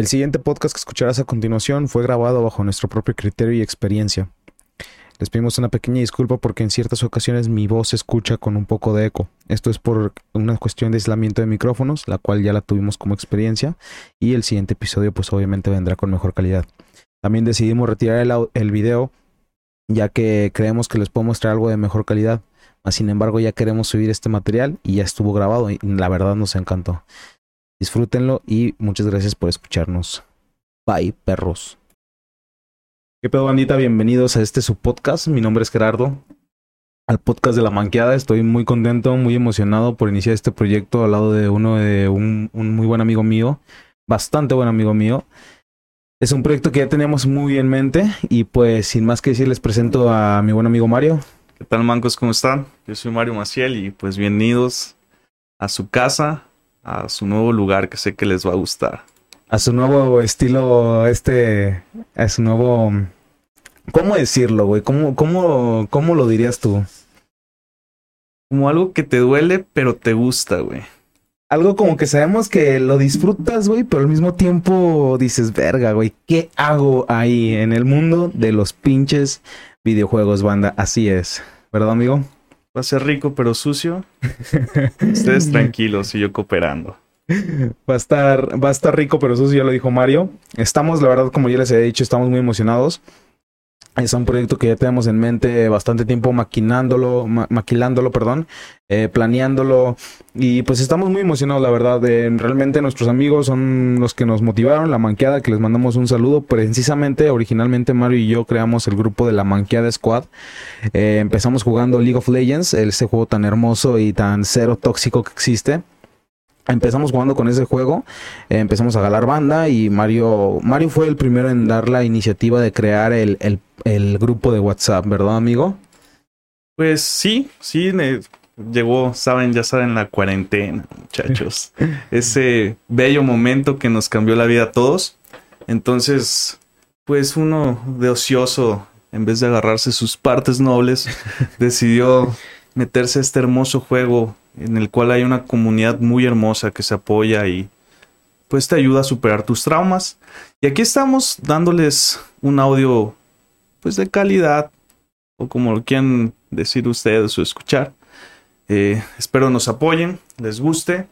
El siguiente podcast que escucharás a continuación fue grabado bajo nuestro propio criterio y experiencia. Les pedimos una pequeña disculpa porque en ciertas ocasiones mi voz se escucha con un poco de eco. Esto es por una cuestión de aislamiento de micrófonos, la cual ya la tuvimos como experiencia, y el siguiente episodio pues obviamente vendrá con mejor calidad. También decidimos retirar el, video ya que creemos que les puedo mostrar algo de mejor calidad. Sin embargo, ya queremos subir este material y ya estuvo grabado y la verdad nos encantó. Disfrútenlo y muchas gracias por escucharnos. Bye, perros. ¿Qué pedo, bandita? Bienvenidos a este su podcast. Mi nombre es Gerardo. Al podcast de La Manqueada. Estoy muy contento, muy emocionado por iniciar este proyecto al lado de uno de un, un muy buen amigo mío. Bastante buen amigo mío. Es un proyecto que ya teníamos muy en mente y pues sin más que decir les presento a mi buen amigo Mario. ¿Qué tal, mancos? ¿Cómo están? Yo soy Mario Maciel y pues bienvenidos a su casa, a su nuevo lugar que sé que les va a gustar. A su nuevo estilo, este, a su nuevo... ¿Cómo decirlo, güey? ¿Cómo, cómo, ¿Cómo lo dirías tú? Como algo que te duele, pero te gusta, güey. Algo como que sabemos que lo disfrutas, güey, pero al mismo tiempo dices, verga, güey, ¿qué hago ahí en el mundo de los pinches videojuegos, banda? Así es, ¿verdad, amigo? Va a ser rico, pero sucio. Ustedes tranquilos y yo cooperando. Va a estar, va a estar rico, pero sucio, ya lo dijo Mario. Estamos, la verdad, como ya les he dicho, estamos muy emocionados. Es un proyecto que ya tenemos en mente bastante tiempo maquinándolo, ma maquilándolo, perdón, eh, planeándolo. Y pues estamos muy emocionados, la verdad. Eh, realmente nuestros amigos son los que nos motivaron, la manqueada, que les mandamos un saludo. Precisamente, originalmente Mario y yo creamos el grupo de la manqueada squad. Eh, empezamos jugando League of Legends, ese juego tan hermoso y tan cero tóxico que existe. Empezamos jugando con ese juego, eh, empezamos a galar banda y Mario, Mario fue el primero en dar la iniciativa de crear el, el, el grupo de WhatsApp, ¿verdad, amigo? Pues sí, sí, me llegó, saben, ya saben, la cuarentena, muchachos. Ese bello momento que nos cambió la vida a todos. Entonces, pues uno de ocioso, en vez de agarrarse sus partes nobles, decidió meterse a este hermoso juego en el cual hay una comunidad muy hermosa que se apoya y pues te ayuda a superar tus traumas. Y aquí estamos dándoles un audio pues de calidad o como lo quieran decir ustedes o escuchar. Eh, espero nos apoyen, les guste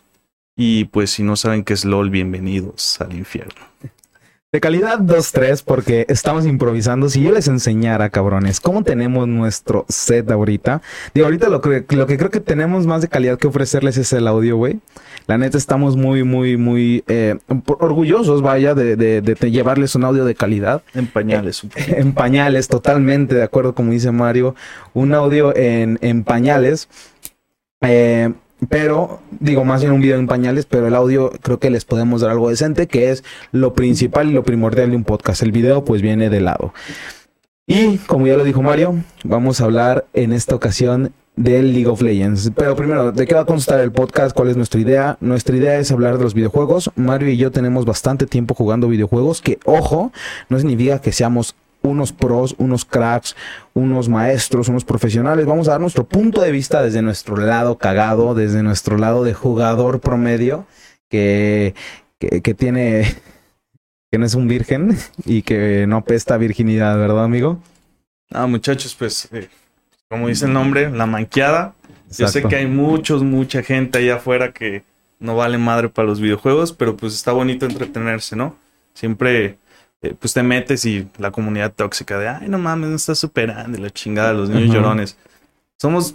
y pues si no saben qué es LOL, bienvenidos al infierno. De calidad 2-3 porque estamos improvisando. Si yo les enseñara, cabrones, cómo tenemos nuestro set ahorita. Digo, ahorita lo que, lo que creo que tenemos más de calidad que ofrecerles es el audio, güey. La neta estamos muy, muy, muy eh, orgullosos, vaya, de, de, de, llevarles un audio de calidad. En pañales. Eh, en pañales, totalmente de acuerdo, como dice Mario. Un audio en, en pañales. Eh, pero digo más en un video en pañales, pero el audio creo que les podemos dar algo decente, que es lo principal y lo primordial de un podcast. El video pues viene de lado. Y como ya lo dijo Mario, vamos a hablar en esta ocasión del League of Legends. Pero primero, ¿de qué va a constar el podcast? ¿Cuál es nuestra idea? Nuestra idea es hablar de los videojuegos. Mario y yo tenemos bastante tiempo jugando videojuegos, que ojo, no significa que seamos unos pros, unos cracks, unos maestros, unos profesionales. Vamos a dar nuestro punto de vista desde nuestro lado cagado, desde nuestro lado de jugador promedio, que, que, que tiene, que no es un virgen y que no apesta virginidad, ¿verdad, amigo? Ah, muchachos, pues, eh, como dice el nombre, la manqueada. Exacto. Yo sé que hay muchos, mucha gente allá afuera que no vale madre para los videojuegos, pero pues está bonito entretenerse, ¿no? Siempre eh, pues te metes y la comunidad tóxica de, ay, no mames, no estás superando la chingada de los niños uh -huh. llorones. Somos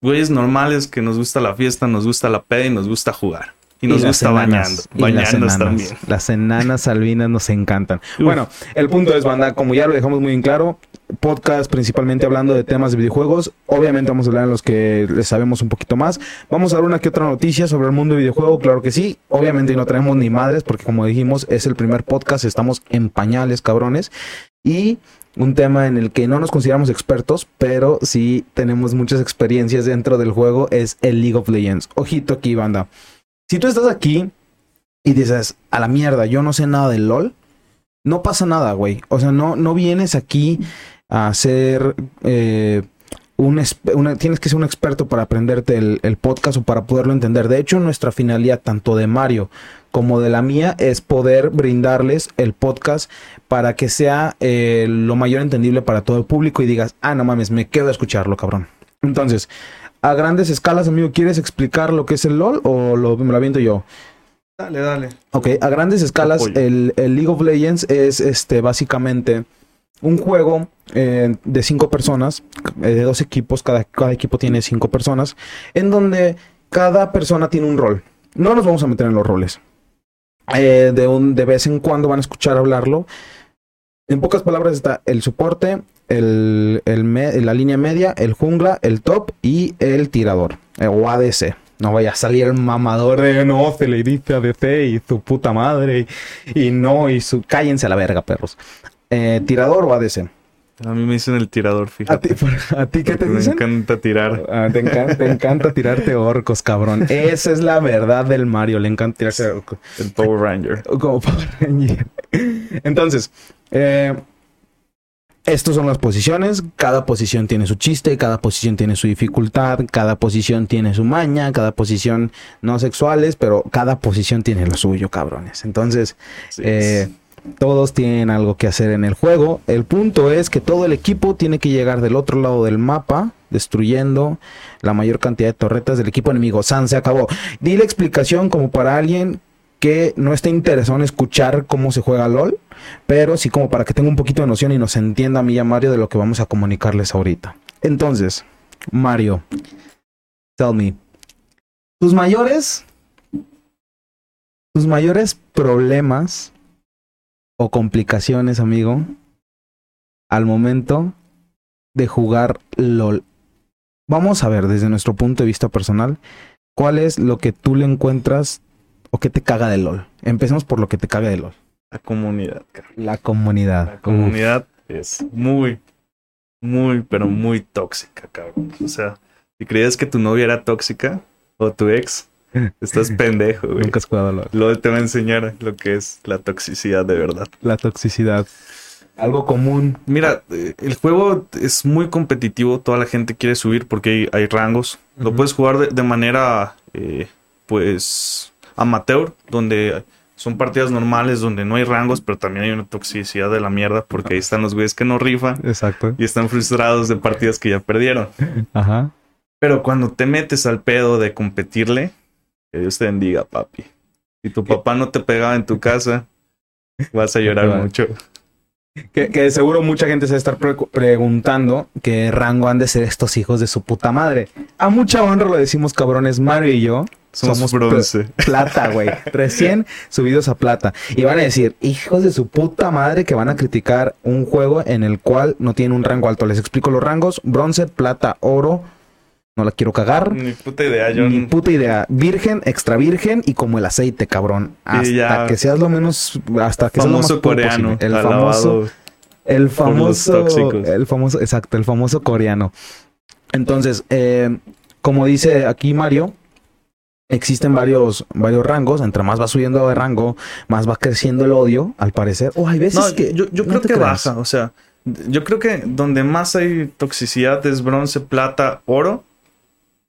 güeyes normales que nos gusta la fiesta, nos gusta la peda y nos gusta jugar. Y nos y gusta enanas, bañando, bañarnos también. Las enanas albinas nos encantan. Uf. Bueno, el punto es, banda, como ya lo dejamos muy en claro, podcast principalmente hablando de temas de videojuegos. Obviamente vamos a hablar en los que les sabemos un poquito más. Vamos a dar una que otra noticia sobre el mundo de videojuego, claro que sí. Obviamente no tenemos ni madres porque como dijimos es el primer podcast, estamos en pañales, cabrones. Y un tema en el que no nos consideramos expertos, pero sí tenemos muchas experiencias dentro del juego, es el League of Legends. Ojito aquí, banda. Si tú estás aquí y dices, a la mierda, yo no sé nada del LOL, no pasa nada, güey. O sea, no, no vienes aquí a ser eh, un, tienes que ser un experto para aprenderte el, el, podcast o para poderlo entender. De hecho, nuestra finalidad, tanto de Mario como de la mía es poder brindarles el podcast para que sea eh, lo mayor entendible para todo el público y digas, ah, no mames, me quedo a escucharlo, cabrón. Entonces, a grandes escalas, amigo, ¿quieres explicar lo que es el LOL o lo, me lo aviento yo? Dale, dale. Ok, a grandes escalas, el, el League of Legends es este básicamente un juego eh, de cinco personas, eh, de dos equipos, cada, cada equipo tiene cinco personas, en donde cada persona tiene un rol. No nos vamos a meter en los roles. Eh, de, un, de vez en cuando van a escuchar hablarlo. En pocas palabras está el soporte, el, el me- la línea media, el jungla, el top y el tirador, eh, o ADC. No vaya a salir el mamador de no, se le dice ADC y su puta madre y, y no, y su... Cállense a la verga, perros. Eh, ¿Tirador o ADC? A mí me dicen el tirador, ¿A fíjate. ¿A ti qué te me dicen? encanta tirar. Ah, te, encanta, te encanta tirarte orcos, cabrón. Esa es la verdad del Mario. Le encanta tirarse orcos. El Power Ranger. Como Power Ranger. Entonces, eh, estas son las posiciones. Cada posición tiene su chiste, cada posición tiene su dificultad, cada posición tiene su maña, cada posición no sexuales, pero cada posición tiene lo suyo, cabrones. Entonces, Sí, eh, todos tienen algo que hacer en el juego. El punto es que todo el equipo tiene que llegar del otro lado del mapa, destruyendo la mayor cantidad de torretas del equipo enemigo. San se acabó. Di la explicación como para alguien que no esté interesado en escuchar cómo se juega LOL, pero sí como para que tenga un poquito de noción y nos entienda a mí y a Mario de lo que vamos a comunicarles ahorita. Entonces, Mario, tell me, tus mayores, tus mayores problemas o complicaciones, amigo, al momento de jugar LOL. Vamos a ver desde nuestro punto de vista personal, ¿cuál es lo que tú le encuentras o qué te caga de LOL? Empecemos por lo que te caga de LOL. La comunidad, cabrón. La comunidad. La comunidad es muy, muy, pero muy tóxica, cabrón. O sea, si creías que tu novia era tóxica o tu ex, estás pendejo, güey. Nunca has jugado LOL. Luego te va a enseñar lo que es la toxicidad de verdad. La toxicidad. Algo común. Mira, eh, el juego es muy competitivo, toda la gente quiere subir porque hay, hay rangos. Lo Ujú. puedes jugar de, de manera, eh, pues, amateur, donde son partidas normales, donde no hay rangos, pero también hay una toxicidad de la mierda, porque ahí están los güeyes que no rifan Exacto. y están frustrados de partidas que ya perdieron. Ajá. Pero cuando te metes al pedo de competirle, que Dios te bendiga, papi. Si tu papá no te pegaba en tu casa, vas a llorar mucho. Que, que seguro mucha gente se va a estar pre- preguntando qué rango han de ser estos hijos de su puta madre. A mucha honra lo decimos cabrones, Mario y yo. Somos, Somos bronce. Plata, güey. Recién subidos a plata. Y van a decir, hijos de su puta madre, que van a criticar un juego en el cual no tiene un rango alto. Les explico los rangos. Bronce, plata, oro. No la quiero cagar. Ni puta idea, yo Ni puta idea. Virgen, extra virgen y como el aceite, cabrón. Hasta ya. que seas lo menos. Hasta que seas lo más famoso puro coreano, posible. El famoso. El famoso. El famoso. Exacto, el famoso coreano. Entonces, eh, como dice aquí Mario. Existen varios, varios rangos. Entre más va subiendo de rango, más va creciendo el odio, al parecer. O hay veces No, que. yo, yo no creo que creas. baja, o sea, yo creo que donde más hay toxicidad es bronce, plata, oro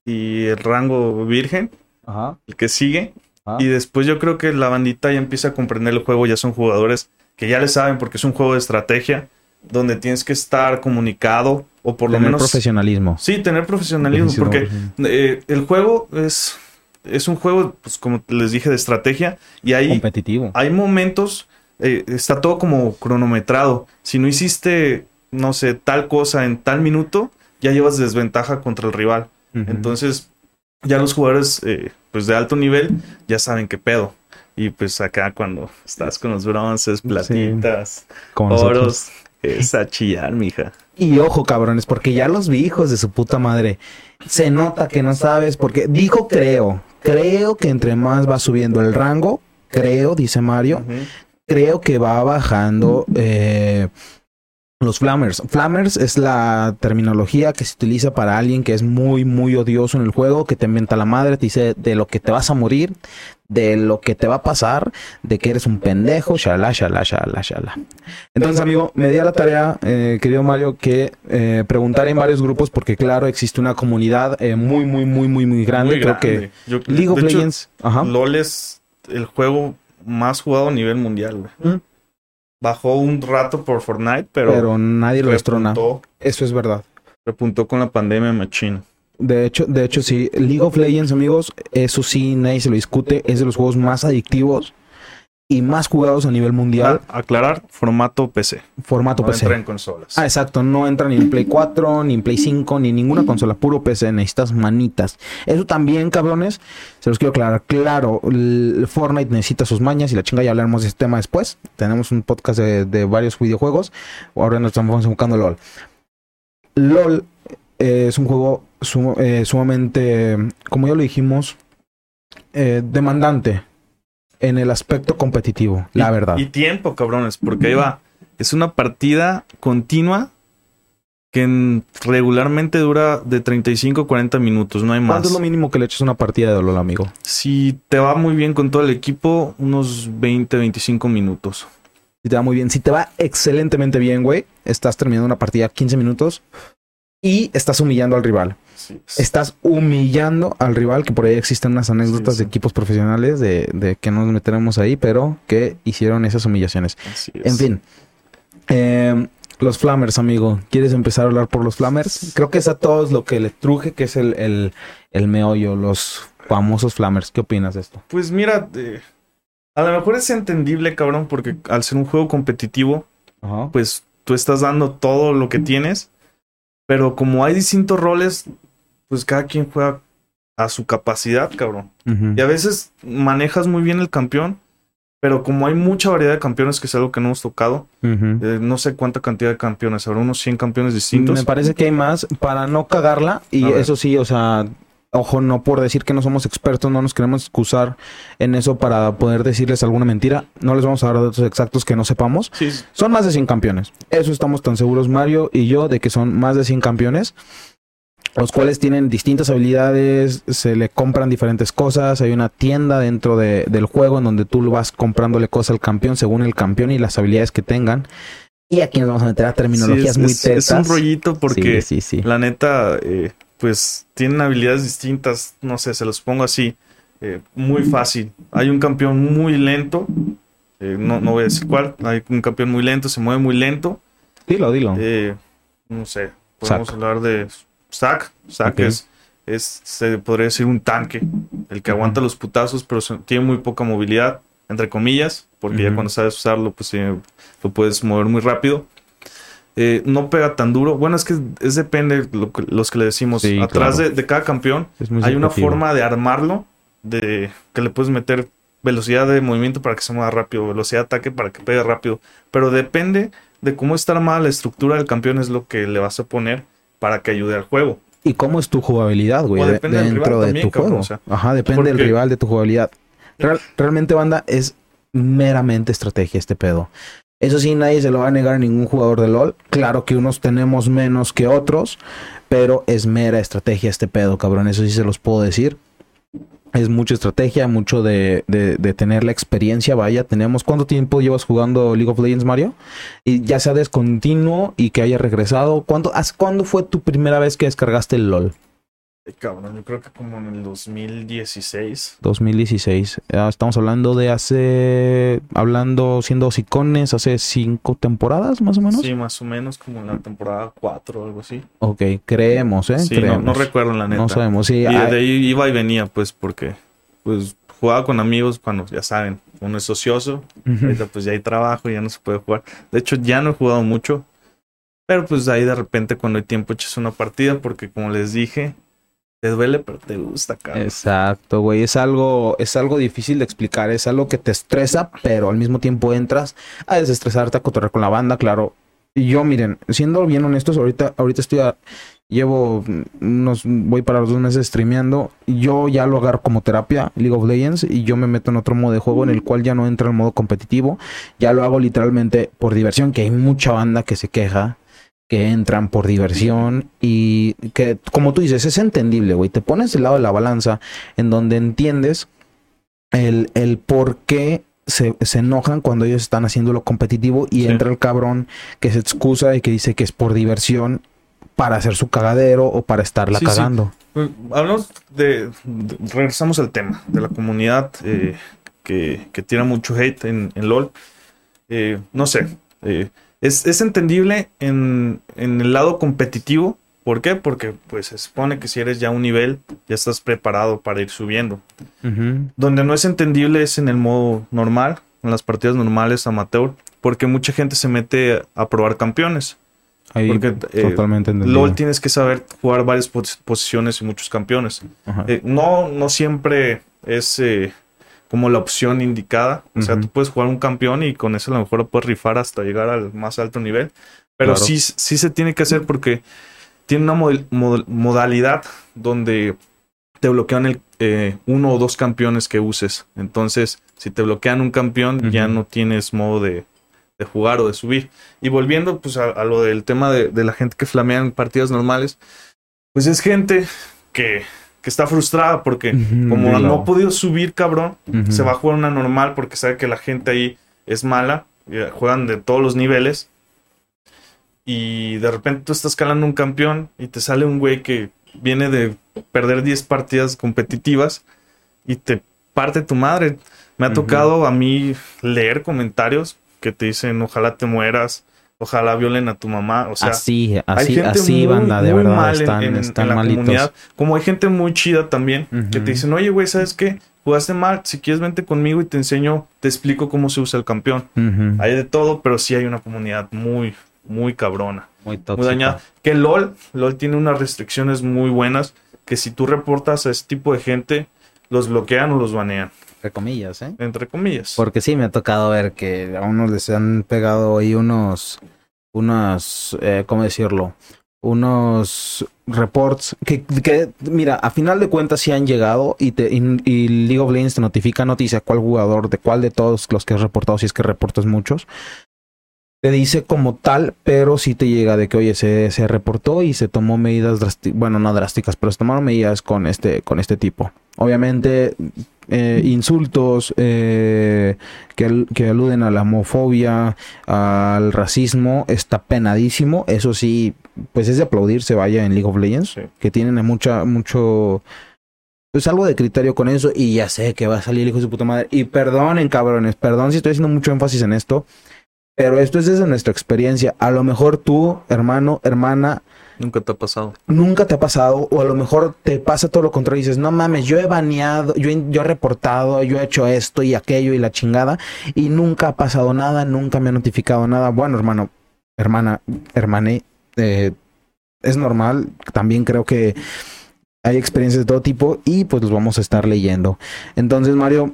y el rango virgen, Ajá. el que sigue. ajá. Y después yo creo que la bandita ya empieza a comprender el juego, ya son jugadores que ya le saben porque es un juego de estrategia donde tienes que estar comunicado o por lo Tener menos... profesionalismo. Sí, tener profesionalismo porque eh, el juego es, es un juego, pues como les dije, de estrategia y ahí competitivo. hay momentos, eh, está todo como cronometrado. Si no hiciste, no sé, tal cosa en tal minuto, ya llevas desventaja contra el rival. Entonces, ya los jugadores, eh, pues de alto nivel, ya saben qué pedo. Y pues acá cuando estás con los bronces, platitas, nosotros. oros, es a chillar, mija. Y ojo, cabrones, porque ya los vi hijos de su puta madre. Se nota que no sabes, porque dijo creo. Creo que entre más va subiendo el rango, creo, dice Mario, creo que va bajando eh, los flammers. Flammers es la terminología que se utiliza para alguien que es muy, muy odioso en el juego, que te inventa la madre, te dice de lo que te vas a morir, de lo que te va a pasar, de que eres un pendejo, shalá, shalá, shalá, shalá. Entonces, amigo, me di a la tarea, eh, querido Mario, que eh, preguntar en varios grupos, porque claro, existe una comunidad eh, muy, muy, muy, muy, muy grande. Muy Creo grande. Yo- que League of hecho, Legends, ajá, LOL es el juego más jugado a nivel mundial, güey. Bajó un rato por Fortnite, pero, Pero nadie lo destrona. Eso es verdad. repuntó con la pandemia machina. De hecho, de hecho, sí. League of Legends, amigos, eso sí, nadie se lo discute. Es de los juegos más adictivos y más jugados a nivel mundial. Aclarar, formato PC. formato No PC. entra en consolas. Ah, exacto. No entra ni en Play 4, ni en Play 5, ni en ninguna consola. Puro PC. Necesitas manitas. Eso también, cabrones. Se los quiero aclarar. Claro, el Fortnite necesita sus mañas y la chinga. Ya hablaremos de este tema después. Tenemos un podcast de, de varios videojuegos. Ahora nos estamos enfocando en LOL. LOL es un juego sum- eh, sumamente, como ya lo dijimos, eh, demandante en el aspecto competitivo, la Y- verdad. Y tiempo, cabrones, porque ahí va. Es una partida continua que en- regularmente dura de 35 a 40 minutos, no hay ¿Cuánto más. es lo mínimo que le eches una partida de LOL, amigo? Si te va muy bien con todo el equipo, unos 20, 25 minutos. Si te va muy bien. Si te va excelentemente bien, güey, estás terminando una partida 15 minutos y estás humillando al rival. Estás humillando al rival, que por ahí existen unas anécdotas Sí, de equipos profesionales de, de que no nos meteremos ahí, pero que hicieron esas humillaciones. Así es. En fin. Eh, los Flammers, amigo. ¿Quieres empezar a hablar por los Flammers? Creo que es a todos lo que le truje, que es el, el, el meollo, los famosos Flammers. ¿Qué opinas de esto? Pues mira, eh, a lo mejor es entendible, cabrón, porque al ser un juego competitivo, Ajá. pues tú estás dando todo lo que tienes, pero como hay distintos roles, pues cada quien juega a su capacidad, cabrón. Y a veces manejas muy bien el campeón, pero como hay mucha variedad de campeones, que es algo que no hemos tocado, eh, no sé cuánta cantidad de campeones, habrá unos 100 campeones distintos. Me parece que hay más para no cagarla. Y eso sí, o sea, ojo, no por decir que no somos expertos, no nos queremos excusar en eso para poder decirles alguna mentira. No les vamos a dar datos exactos que no sepamos. Sí, Son más de 100 campeones. Eso estamos tan seguros, Mario y yo, de que son más de 100 campeones. Los cuales tienen distintas habilidades, se le compran diferentes cosas. Hay una tienda dentro de- del juego en donde tú vas comprándole cosas al campeón según el campeón y las habilidades que tengan. Y aquí nos vamos a meter a terminologías Sí, muy es, es- es un tetas. rollito porque Sí, sí, la neta, eh, pues tienen habilidades distintas, no sé, se los pongo así, eh, muy fácil. Hay un campeón muy lento, eh, no, no voy a decir cuál, hay un campeón muy lento, se mueve muy lento, Dilo, dilo. no sé, podemos hablar de Zack, Zack es, es, se podría decir un tanque, el que aguanta los putazos, pero tiene muy poca movilidad, entre comillas, porque ya cuando sabes usarlo, pues eh, lo puedes mover muy rápido. Eh, no pega tan duro. Bueno, es que es depende lo los que le decimos. Sí, Atrás claro. de, de cada campeón hay una forma de armarlo, de que le puedes meter velocidad de movimiento para que se mueva rápido, velocidad de ataque para que pegue rápido. Pero depende de cómo está armada la estructura del campeón, es lo que le vas a poner para que ayude al juego. ¿Y cómo es tu jugabilidad, güey? De- del dentro rival de también, tu cabrón, juego. o sea, Ajá, depende del rival, de tu jugabilidad. Real- realmente, banda, es meramente estrategia este pedo. Eso sí, nadie se lo va a negar a ningún jugador de LOL. Claro que unos tenemos menos que otros, pero es mera estrategia este pedo, cabrón. Eso sí se los puedo decir. Es mucha estrategia, mucho de, de, de tener la experiencia. Vaya, tenemos. ¿Cuánto tiempo llevas jugando League of Legends, Mario? Y ya sea descontinuo y que haya regresado. ¿Cuándo, ¿Cuándo fue tu primera vez que descargaste el LOL? Ay, cabrón, yo creo que como en el 2016. 2016. Ah, Estamos hablando de hace. Hablando, siendo hocicones, hace cinco temporadas más o menos. Sí, más o menos como en la temporada 4 o algo así. Ok, creemos, ¿eh? Sí, no, creemos. no recuerdo la neta. No sabemos, sí. Y ah, de ahí iba y venía, pues, porque pues jugaba con amigos cuando, ya saben, uno es ocioso, ahorita pues ya hay trabajo, ya no se puede jugar. De hecho, ya no he jugado mucho, pero pues ahí de repente cuando hay tiempo echas una partida, porque como les dije, te duele, pero te gusta, cabrón. Exacto, güey. Es algo, es algo difícil de explicar. Es algo que te estresa, pero al mismo tiempo entras a desestresarte, a cotorrear con la banda, claro. Y yo, miren, siendo bien honestos, ahorita, ahorita estoy a- llevo unos, voy para los dos meses streameando. Yo ya lo agarro como terapia, League of Legends, y yo me meto en otro modo de juego en el cual ya no entra el modo competitivo. Ya lo hago literalmente por diversión, que hay mucha banda que se queja que entran por diversión y que, como tú dices, es entendible, güey. Te pones del lado de la balanza en donde entiendes el, el por qué se, se enojan cuando ellos están haciendo lo competitivo y Sí. entra el cabrón que se excusa y que dice que es por diversión para hacer su cagadero o para estarla Sí, cagando. Pues, hablamos de, de- regresamos al tema de la comunidad. eh, que, que tira mucho hate en, en LOL. Eh, no sé. eh, es, es entendible en, en el lado competitivo. ¿Por qué? Porque pues se supone que si eres ya un nivel, ya estás preparado para ir subiendo. Donde no es entendible es en el modo normal, en las partidas normales amateur, porque mucha gente se mete a probar campeones. Ahí Porque, eh, totalmente entendido. LOL tienes que saber jugar varias pos- posiciones y muchos campeones. Eh, no, no siempre es eh, como la opción indicada. O sea, tú puedes jugar un campeón y con eso a lo mejor lo puedes rifar hasta llegar al más alto nivel. Pero Claro. sí, sí se tiene que hacer porque tiene una mod- modalidad donde te bloquean el, eh, uno o dos campeones que uses. Entonces, si te bloquean un campeón, ya no tienes modo de, de jugar o de subir. Y volviendo pues a, a lo del tema de, de la gente que flamea en partidas normales, pues es gente que, que está frustrada porque como no ha podido subir, cabrón, se va a jugar una normal porque sabe que la gente ahí es mala, y juegan de todos los niveles. Y de repente tú estás escalando un campeón y te sale un güey que viene de perder 10 partidas competitivas y te parte tu madre. Me ha tocado a mí leer comentarios que te dicen ojalá te mueras, ojalá violen a tu mamá, o sea, así, hay así, gente así, muy, banda, de muy verdad, mal están, en, están en la malitos. comunidad. Como hay gente muy chida también, que te dicen, oye, güey, ¿sabes qué? Jugaste mal, si quieres vente conmigo y te enseño, te explico cómo se usa el campeón. Hay de todo, pero sí hay una comunidad muy, muy cabrona, Muy muy dañada. Que LOL, LOL tiene unas restricciones muy buenas, que si tú reportas a ese tipo de gente, los bloquean o los banean, Entre comillas, ¿eh? entre comillas. Porque sí me ha tocado ver que a unos les han pegado ahí unos, unos, eh, ¿cómo decirlo? Unos reports que, que, mira, a final de cuentas sí han llegado y, te, y, y League of Legends te notifica noticia cuál jugador, de cuál de todos los que has reportado, si es que reportas muchos, te dice como tal, pero sí te llega de que, oye, se, se reportó y se tomó medidas drásticas, bueno, no drásticas, pero se tomaron medidas con este, con este tipo. Obviamente, eh, insultos eh, que, que aluden a la homofobia, al racismo, está penadísimo. Eso sí, pues es de aplaudirse, vaya, en League of Legends, Sí. que tienen mucha, mucho, pues algo de criterio con eso. Y ya sé que va a salir el hijo de su puta madre. Y perdonen, cabrones, perdón si estoy haciendo mucho énfasis en esto. Pero esto es desde nuestra experiencia. A lo mejor tú, hermano, hermana, Nunca te ha pasado. nunca te ha pasado, o a lo mejor te pasa todo lo contrario y dices, no mames, yo he baneado, yo he, yo he reportado, yo he hecho esto y aquello y la chingada, y nunca ha pasado nada, nunca me ha notificado nada. Bueno, hermano, hermana, hermane, eh, es normal, también creo que hay experiencias de todo tipo y pues los vamos a estar leyendo. Entonces, Mario,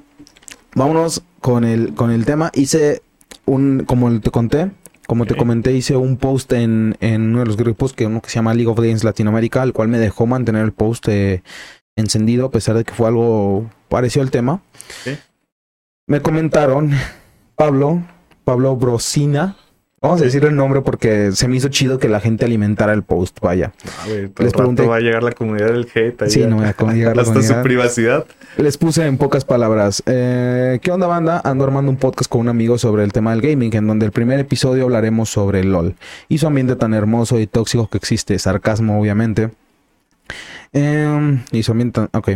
vámonos con el, con el tema. Hice un, como te conté, como te comenté, hice un post en, en uno de los grupos que uno que se llama League of Legends Latinoamérica, el cual me dejó mantener el post eh, encendido a pesar de que fue algo parecido al tema. Me comentaron Pablo, Pablo Brosina. Vamos a decir el nombre porque se me hizo chido que la gente alimentara el post, vaya. A ver, Les pregunté- va a llegar la comunidad del hate. ahí Sí, a- no voy a llegar la hasta comunidad. su privacidad. Les puse en pocas palabras. eh, ¿Qué onda, banda? Ando armando un podcast con un amigo sobre el tema del gaming, en donde el primer episodio hablaremos sobre el LOL y su ambiente tan hermoso y tóxico que existe. Sarcasmo, obviamente. Em, y su ambiente tan. Ok.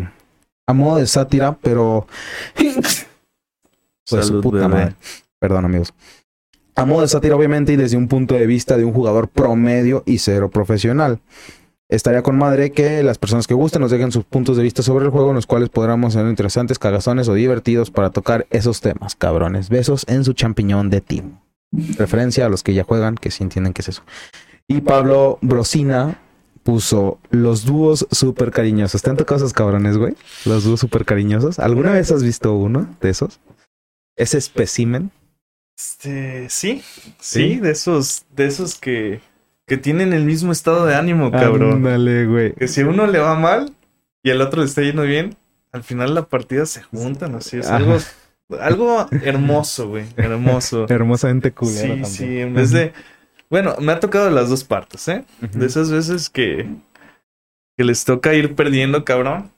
A modo de sátira, pero. Pues su puta bebé. madre. Perdón, amigos. A modo de sátira, obviamente, y desde un punto de vista de un jugador promedio y cero profesional. Estaría con madre que las personas que gusten nos dejen sus puntos de vista sobre el juego, en los cuales podremos ser interesantes, cagazones o divertidos para tocar esos temas, cabrones. Besos en su champiñón de team. Referencia a los que ya juegan, que sí entienden qué es eso. Y Pablo Brosina puso los dúos súper cariñosos. ¿Te han tocado esos cabrones, güey? Los dúos súper cariñosos. ¿Alguna vez has visto uno de esos? Ese espécimen. Este, sí, ¿Sí? sí, de esos, de esos que, que tienen el mismo estado de ánimo, cabrón. Ándale, güey. Que si uno le va mal y al otro le está yendo bien, al final la partida se juntan, así es Ajá. algo, algo hermoso, güey, hermoso. Hermosamente culero. Sí, también. sí, en vez de, bueno, me ha tocado las dos partes, ¿eh? De esas veces que, que les toca ir perdiendo, cabrón,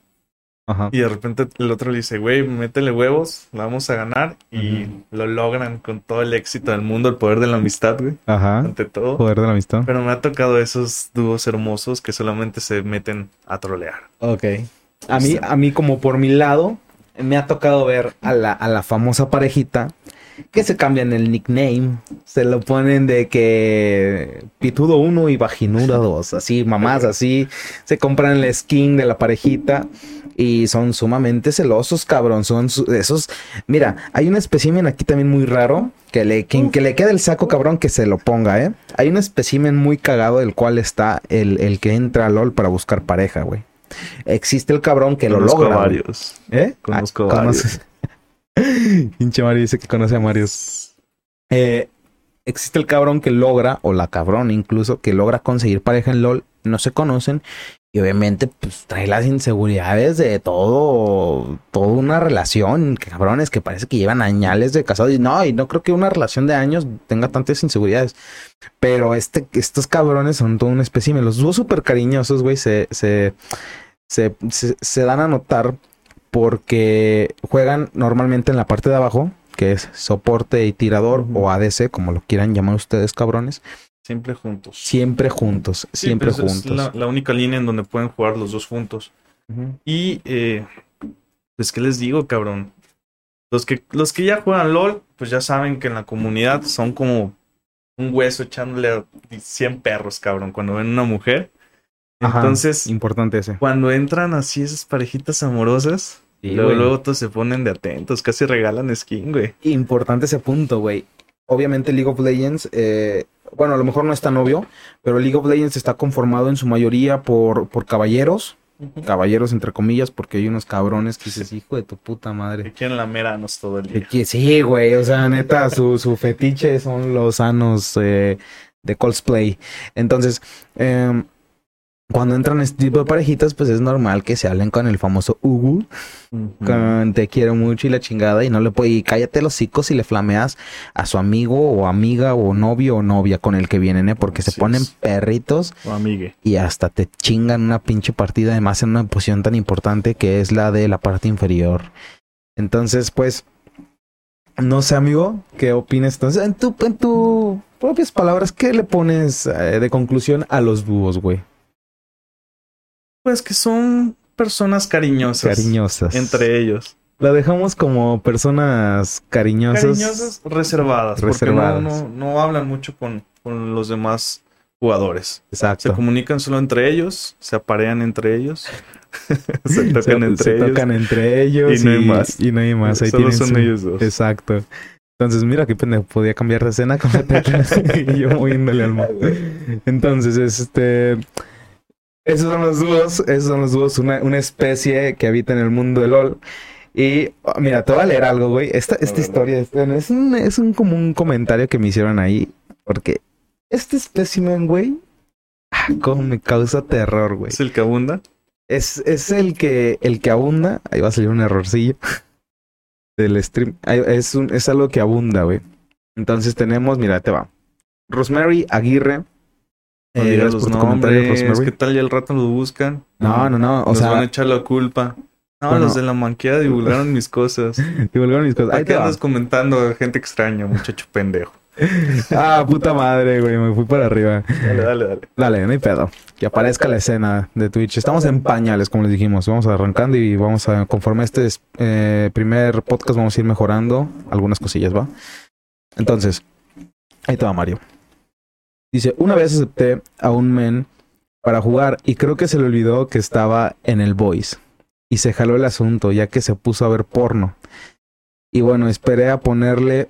Ajá. y de repente el otro le dice, güey, métele huevos, la vamos a ganar, y lo logran con todo el éxito del mundo, el poder de la amistad, güey, Ajá. ante todo. Poder de la amistad. Pero me ha tocado esos dúos hermosos que solamente se meten a trolear. Ok. A mí, a mí como por mi lado, me ha tocado ver a la, a la famosa parejita que se cambian el nickname, se lo ponen de que Pitudo 1 y Vaginuda 2, así, mamás, así, se compran el skin de la parejita y son sumamente celosos, cabrón, son esos, mira, hay un espécimen aquí también muy raro, que le, quien que le quede el saco, cabrón, que se lo ponga, ¿eh? Hay un espécimen muy cagado del cual está el, el que entra a LOL para buscar pareja, güey. Existe el cabrón que lo logra. varios. ¿Eh? Conozco Ah, varios. conoces. Pinche Mario dice que conoce a Mario. Eh, existe el cabrón que logra, o la cabrón incluso, que logra conseguir pareja en LOL. No se conocen. Y obviamente, pues trae las inseguridades de todo, toda una relación, cabrones, que parece que llevan añales de casados. Y no, y no creo que una relación de años tenga tantas inseguridades. Pero este, estos cabrones son todo un espécimen. Los dúos súper cariñosos, güey, se, se, se, se dan a notar porque juegan normalmente en la parte de abajo, que es soporte y tirador o ADC, como lo quieran llamar ustedes, cabrones. Siempre juntos. Siempre juntos, Sí, siempre pues, es juntos. la, la única línea en donde pueden jugar los dos juntos. Y, eh, pues, ¿qué les digo, cabrón? Los que, los que ya juegan LOL, pues ya saben que en la comunidad son como un hueso echándole a 100 perros, cabrón, cuando ven una mujer. Ajá, Entonces, importante ese. cuando entran así esas parejitas amorosas, Sí, luego, luego todos se ponen de atentos, casi regalan skin, güey. Importante ese punto, güey. Obviamente League of Legends, eh, bueno, a lo mejor no es tan obvio, pero League of Legends está conformado en su mayoría por, por caballeros, caballeros entre comillas, porque hay unos cabrones que dices, hijo de tu puta madre. Que quieren lameranos todo el Que día. Sí, güey, o sea, neta, su, su fetiche son los sanos eh, de cosplay. Entonces, em, cuando entran este tipo de parejitas, pues es normal que se hablen con el famoso Ugu, con te quiero mucho y la chingada, y no le puede, y cállate los hocicos si le flameas a su amigo o amiga o novio o novia con el que vienen, ¿eh? Porque se ponen es. perritos O amigue. y hasta te chingan una pinche partida, además en una posición tan importante que es la de la parte inferior. Entonces, pues, no sé, amigo, ¿qué opinas? Entonces, en tu, en tu propias palabras, ¿qué le pones eh, de conclusión a los dúos, güey? Pues que son personas cariñosas. Cariñosas. Entre ellos. La dejamos como personas cariñosas. Cariñosas, reservadas. Reservadas. Porque no, no, no hablan mucho con, con los demás jugadores. Se Exacto. comunican solo entre ellos, se aparean entre ellos, se tocan Se- entre se ellos. tocan entre ellos Y no hay más. Y no hay más. Ahí solo son su- ellos dos. Exacto. Entonces, mira qué pendejo, podía cambiar de escena completa. y yo moviéndole al mo- Entonces, este. Esos son los dúos, esos son los dúos, una, una especie que habita en el mundo de LOL. Y oh, mira, te voy a leer algo, güey. Esta, esta historia es, un, es un como un comentario que me hicieron ahí. Porque este espécimen, güey, ah, cómo me causa terror, güey. ¿Es el que abunda? Es, es el que el que abunda. Ahí va a salir un errorcillo del stream. Es, un, es algo que abunda, güey. Entonces tenemos, mira, te va. Rosemary Aguirre. No Eh, digas los por tu nombres. ¿Qué tal y al rato lo buscan? No, no, no. O Nos van a sea, echar la culpa. No, Bueno. los de la manqueada divulgaron mis cosas. divulgaron mis cosas. ¿Para Ahí te andas comentando gente extraña, muchacho pendejo? Ah, puta madre, güey. Me fui para arriba. Dale, dale, dale. Dale, no hay pedo. Que aparezca la escena de Twitch. Estamos en pañales, como les dijimos. Vamos arrancando y vamos a, conforme este eh, primer podcast, vamos a ir mejorando algunas cosillas, ¿va? Entonces, ahí te va Mario. Dice, una vez acepté a un men para jugar y creo que se le olvidó que estaba en el voice. Y se jaló el asunto, ya que se puso a ver porno. Y bueno, esperé a ponerle...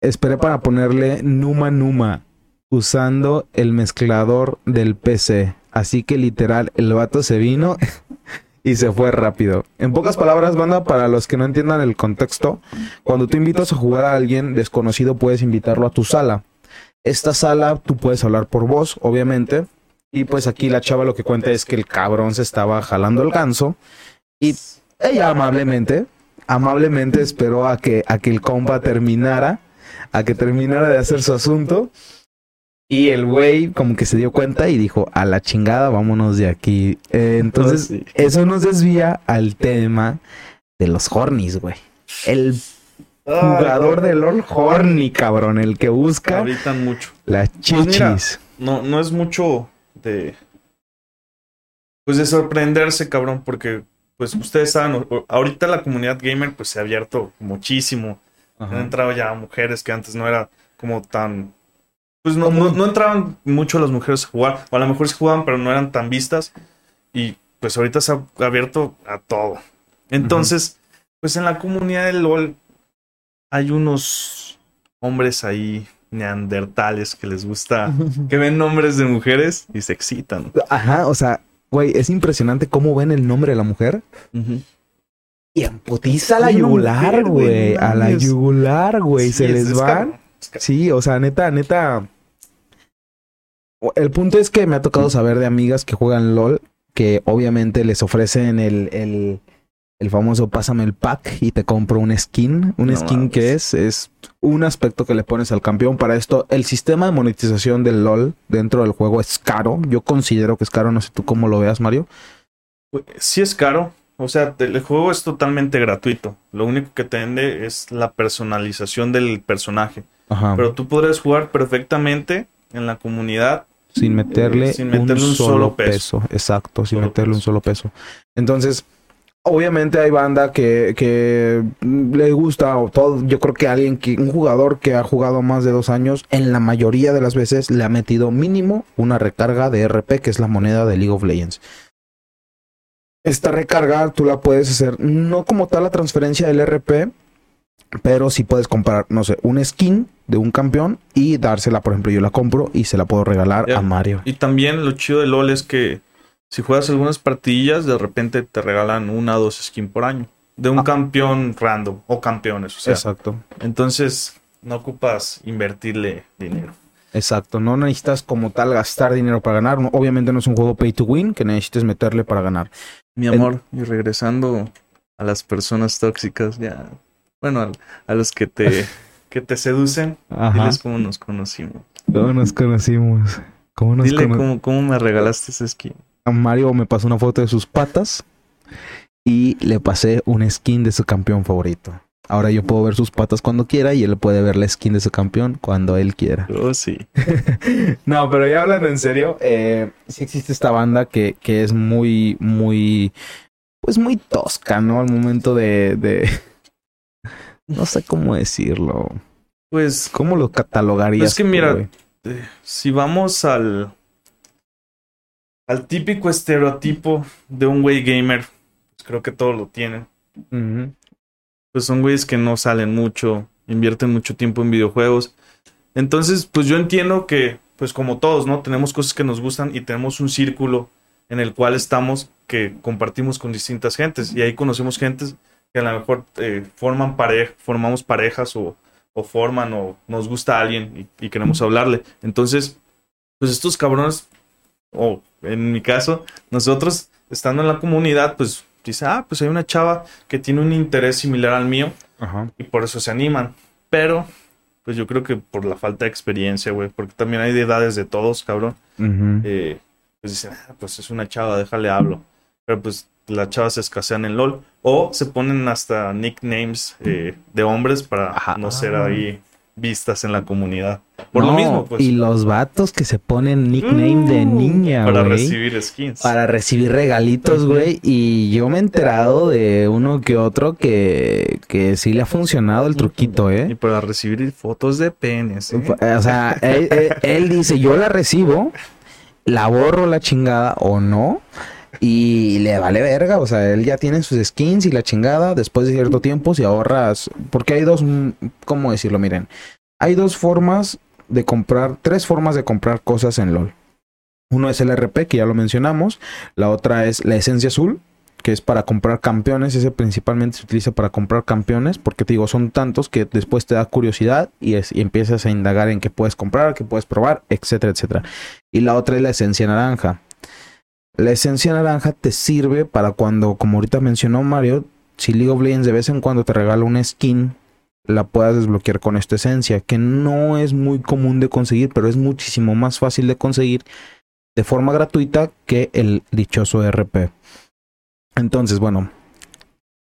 Esperé para ponerle Numa Numa usando el mezclador del PC. Así que literal, el vato se vino y se fue rápido. En pocas palabras, banda, para los que no entiendan el contexto, cuando tú invitas a jugar a alguien desconocido, puedes invitarlo a tu sala. Esta sala tú puedes hablar por voz, obviamente. Y pues aquí la chava lo que cuenta es que el cabrón se estaba jalando el ganso. Y ella amablemente, amablemente esperó a que, a que el compa terminara, a que terminara de hacer su asunto. Y el güey como que se dio cuenta y dijo, a la chingada, vámonos de aquí. Eh, entonces, sí. eso nos desvía al tema de los hornies, güey. El jugador de LOL horny, cabrón, el que busca Habitan mucho. las Pues mira, chichis. No, no es mucho de. Pues de sorprenderse, cabrón, porque pues ustedes saben, ahorita la comunidad gamer pues se ha abierto muchísimo. Han entrado ya mujeres que antes no era como tan... Pues no, no, entraban mucho las mujeres a jugar, o a lo mejor sí jugaban, pero no eran tan vistas. Y pues ahorita se ha abierto a todo. Entonces, pues en la comunidad del LOL hay unos hombres ahí neandertales que les gusta, que ven nombres de mujeres y se excitan. Ajá, o sea, güey, es impresionante cómo ven el nombre de la mujer. Y amputiza a la yugular, güey. A la yugular, güey. se les van. Sí, o sea, neta, neta. El punto es que me ha tocado saber de amigas que juegan LOL que obviamente les ofrecen el, el, el famoso pásame el pack y te compro un skin. Un skin que es, es un aspecto que le pones al campeón. Para esto, el sistema de monetización del LOL dentro del juego es caro. Yo considero que es caro, no sé tú cómo lo veas, Mario. Sí es caro. O sea, el juego es totalmente gratuito. Lo único que te vende es la personalización del personaje. Pero tú podrías jugar perfectamente en la comunidad sin meterle, un, solo, peso. Exacto, sin meterle un solo peso. Entonces, obviamente hay banda que, que le gusta o todo. Yo creo que alguien que, un jugador que ha jugado más de dos años, en la mayoría de las veces le ha metido mínimo una recarga de RP, que es la moneda de League of Legends. Esta recarga tú la puedes hacer, no como tal la transferencia del RP, pero si puedes comprar, no sé, un skin de un campeón y dársela, por ejemplo, yo la compro y se la puedo regalar a Mario. Y también lo chido de LOL es que si juegas algunas partidillas, de repente te regalan una o dos skins por año. De un ah. campeón random o campeones. O sea, Exacto. Entonces, no ocupas invertirle dinero. Exacto, no necesitas como tal gastar dinero para ganar. Obviamente no es un juego pay to win que necesites meterle para ganar. Mi amor, y regresando a las personas tóxicas, ya bueno, a, los que te, que te seducen, diles cómo nos conocimos. ¿Cómo nos conocimos? ¿Cómo nos Dile cómo, cómo me regalaste ese skin. Mario me pasó una foto de sus patas y le pasé un skin de su campeón favorito. Ahora yo puedo ver sus patas cuando quiera y él puede ver la skin de su campeón cuando él quiera. Oh, sí. no, pero ya hablando en serio, eh, sí existe esta banda que, que es muy, muy, pues muy tosca, ¿no? Al momento de, de no sé cómo decirlo. Pues. ¿Cómo lo catalogarías? Es que mira, eh, si vamos al. Al típico estereotipo de un güey gamer, pues creo que todos lo tienen. Pues son güeyes que no salen mucho, invierten mucho tiempo en videojuegos. Entonces, pues yo entiendo que, pues como todos, ¿no? Tenemos cosas que nos gustan y tenemos un círculo en el cual estamos que compartimos con distintas gentes y ahí conocemos gentes que a lo mejor eh, forman pareja, formamos parejas o, o, forman o nos gusta alguien y, queremos hablarle. Entonces, pues estos cabrones, o en mi caso, nosotros estando en la comunidad, pues dice, ah, pues hay una chava que tiene un interés similar al mío y por eso se animan. Pero, pues yo creo que por la falta de experiencia, güey, porque también hay de edades de todos, cabrón. eh, pues dicen, ah, pues es una chava, déjale hablo. Pero pues las chavas escasean en LOL. O se ponen hasta nicknames eh, de hombres para no ser ahí vistas en la comunidad. Por lo mismo, pues. Y los vatos que se ponen nickname de mm, niña, Para recibir skins. Para recibir regalitos, güey. Y yo me he enterado de uno que otro que, que sí le ha funcionado el truquito, ¿eh? Y para recibir fotos de penes. ¿eh? O sea, él dice, yo la recibo, la borro la chingada o no. Y le vale verga, o sea, él ya tiene sus skins y la chingada después de cierto tiempo si ahorras, porque hay dos, mm, ¿cómo decirlo? Miren, hay dos formas de comprar, tres formas de comprar cosas en LOL. Uno es el RP, que ya lo mencionamos, la otra es la esencia azul, que es para comprar campeones, ese principalmente se utiliza para comprar campeones, porque te digo, son tantos que después te da curiosidad y, y empiezas a indagar en qué puedes comprar, qué puedes probar, etcétera, etcétera. Y la otra es la esencia naranja la esencia naranja te sirve para cuando, como ahorita mencionó Mario, si League of Legends de vez en cuando te regala una skin, la puedas desbloquear con esta esencia, que no es muy común de conseguir, pero es muchísimo más fácil de conseguir de forma gratuita que el dichoso RP. Entonces, bueno,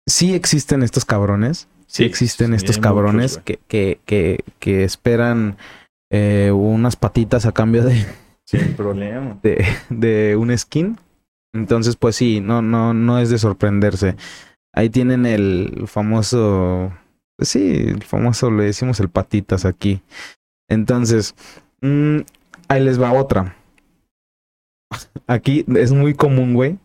sí existen estos cabrones, sí, existen estos cabrones que, que, que, que, esperan eh, unas patitas a cambio de sin problema. De, de un skin. Entonces, pues sí, no, no, no es de sorprenderse. Ahí tienen el famoso, pues sí, el famoso, le decimos el patitas aquí. Entonces, mm, ahí les va otra. Aquí es muy común, güey,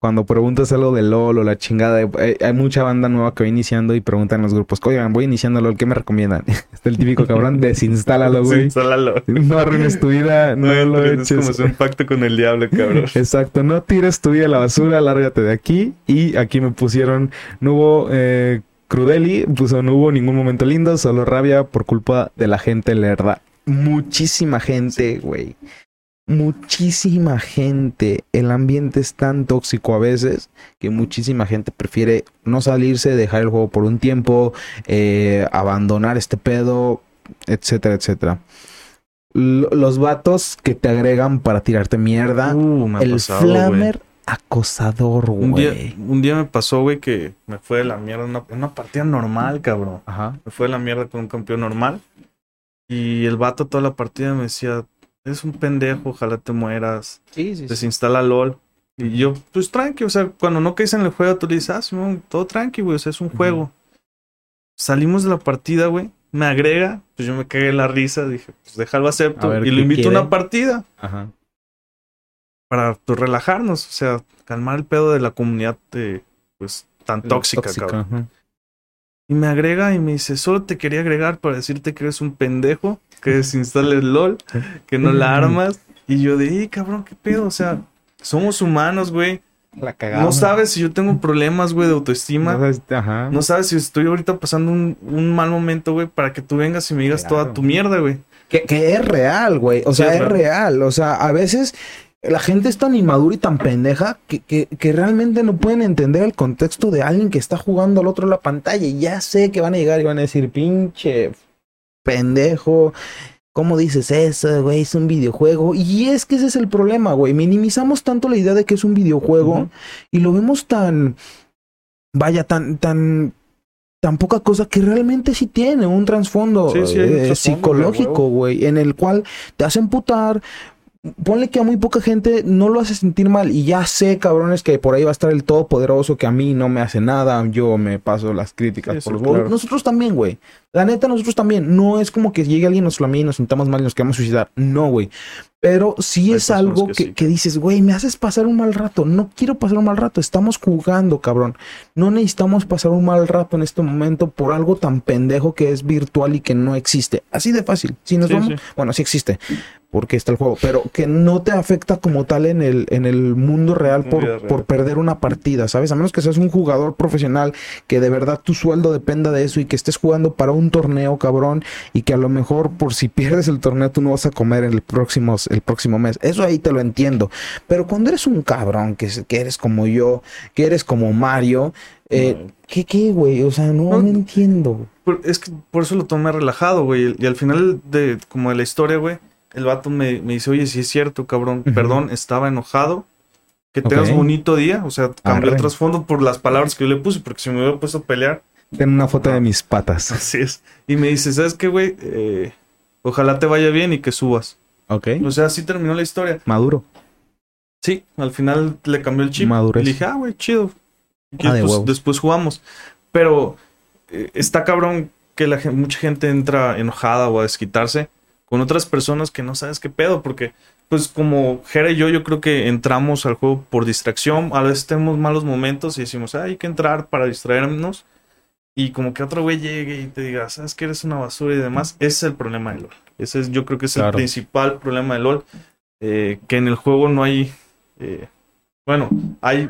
cuando preguntas algo de LOL o la chingada, eh, hay mucha banda nueva que va iniciando y preguntan en los grupos, oigan, voy iniciando LOL, ¿qué me recomiendan? Está el típico cabrón, desinstálalo, güey. Desinstálalo. No arruines tu vida, no, lo eches. Es como un pacto con el diablo, cabrón. Exacto, no tires tu vida a la basura, lárgate de aquí. Y aquí me pusieron, no hubo eh, Crudeli, puso, no hubo ningún momento lindo, solo rabia por culpa de la gente lerda. Muchísima gente, güey muchísima gente, el ambiente es tan tóxico a veces que muchísima gente prefiere no salirse, dejar el juego por un tiempo, eh, abandonar este pedo, etcétera, etcétera. los vatos que te agregan para tirarte mierda, uh, el flamer acosador, güey. Un día, me pasó, güey, que me fue de la mierda una, una partida normal, cabrón. Ajá. Me fue de la mierda con un campeón normal. Y el vato toda la partida me decía, es un pendejo, ojalá te mueras. Sí, sí. Desinstala LOL. Y yo, pues tranqui, o sea, cuando no caes en el juego, tú le dices, ah, todo tranqui, güey, o sea, es un juego. Salimos de la partida, güey, me agrega, pues yo me cagué la risa, dije, pues déjalo acepto. y lo invito a una partida. Ajá. Para pues, relajarnos, o sea, calmar el pedo de la comunidad, de, pues, tan tóxica, cabrón. Y me agrega y me dice, solo te quería agregar para decirte que eres un pendejo que desinstales LOL, que no la armas. Y yo de, cabrón, qué pedo. O sea, somos humanos, güey. La cagamos. No sabes si yo tengo problemas, güey, de autoestima. No sabes, si estoy ahorita pasando un, mal momento, güey, para que tú vengas y me digas toda tu mierda, güey. Que, es real, güey. O sea, es, real. O sea, a veces la gente es tan inmadura y tan pendeja que, que, que, realmente no pueden entender el contexto de alguien que está jugando al otro de la pantalla. Y ya sé que van a llegar y van a decir, pinche pendejo. ¿Cómo dices eso, güey? Es un videojuego. Y es que ese es el problema, güey. Minimizamos tanto la idea de que es un videojuego y lo vemos tan. Vaya, tan, tan. Tan poca cosa que realmente sí tiene un trasfondo eh, psicológico, güey, en el cual te hacen putar, ponle que a muy poca gente no lo hace sentir mal. Y ya sé, cabrones, que por ahí va a estar el todopoderoso que a mí no me hace nada. Yo me paso las críticas por los Nosotros también, güey. La neta, nosotros también. No es como que llegue alguien, nos flamee y nos sintamos mal y nos queramos suicidar. No, güey. Pero sí es algo que, que, dices, güey, me haces pasar un mal rato. No quiero pasar un mal rato. Estamos jugando, cabrón. No necesitamos pasar un mal rato en este momento por algo tan pendejo que es virtual y que no existe. Así de fácil. Si nos vamos, bueno, sí existe porque está el juego, pero que no te afecta como tal en el, en el mundo real por, por perder una partida, ¿sabes? A menos que seas un jugador profesional, que de verdad tu sueldo dependa de eso y que estés jugando para un torneo, cabrón, y que a lo mejor por si pierdes el torneo tú no vas a comer el próximo, el próximo mes. Eso ahí te lo entiendo. Pero cuando eres un cabrón, que, que eres como yo, que eres como Mario, eh, ¿qué, qué, güey? O sea, no, no, entiendo. Es que por eso lo tomé relajado, güey. Y al final de como de la historia, güey el vato me, me dice, oye, si es cierto, cabrón, perdón, estaba enojado. Que tengas bonito día. O sea, cambié el trasfondo por las palabras que yo le puse, porque si me hubiera puesto a pelear. Ten una foto de mis patas. Así es. Y me dice, ¿sabes qué, güey? Eh, ojalá te vaya bien y que subas. Ok. O sea, así terminó la historia. Maduro. Sí, al final le cambió el chip. Maduro. Le dije, ah, güey, chido. Y ah, después, después, jugamos. Pero eh, está cabrón que la, mucha gente entra enojada o a desquitarse con otras personas que no sabes qué pedo, porque pues como Jera y yo, yo creo que entramos al juego por distracción, a veces tenemos malos momentos y decimos, hay que entrar para distraernos, y como que otro güey llegue y te diga, sabes que eres una basura y demás, ese es el problema de LOL. Ese es, yo creo que es el principal problema de LOL, eh, que en el juego no hay, eh, bueno, hay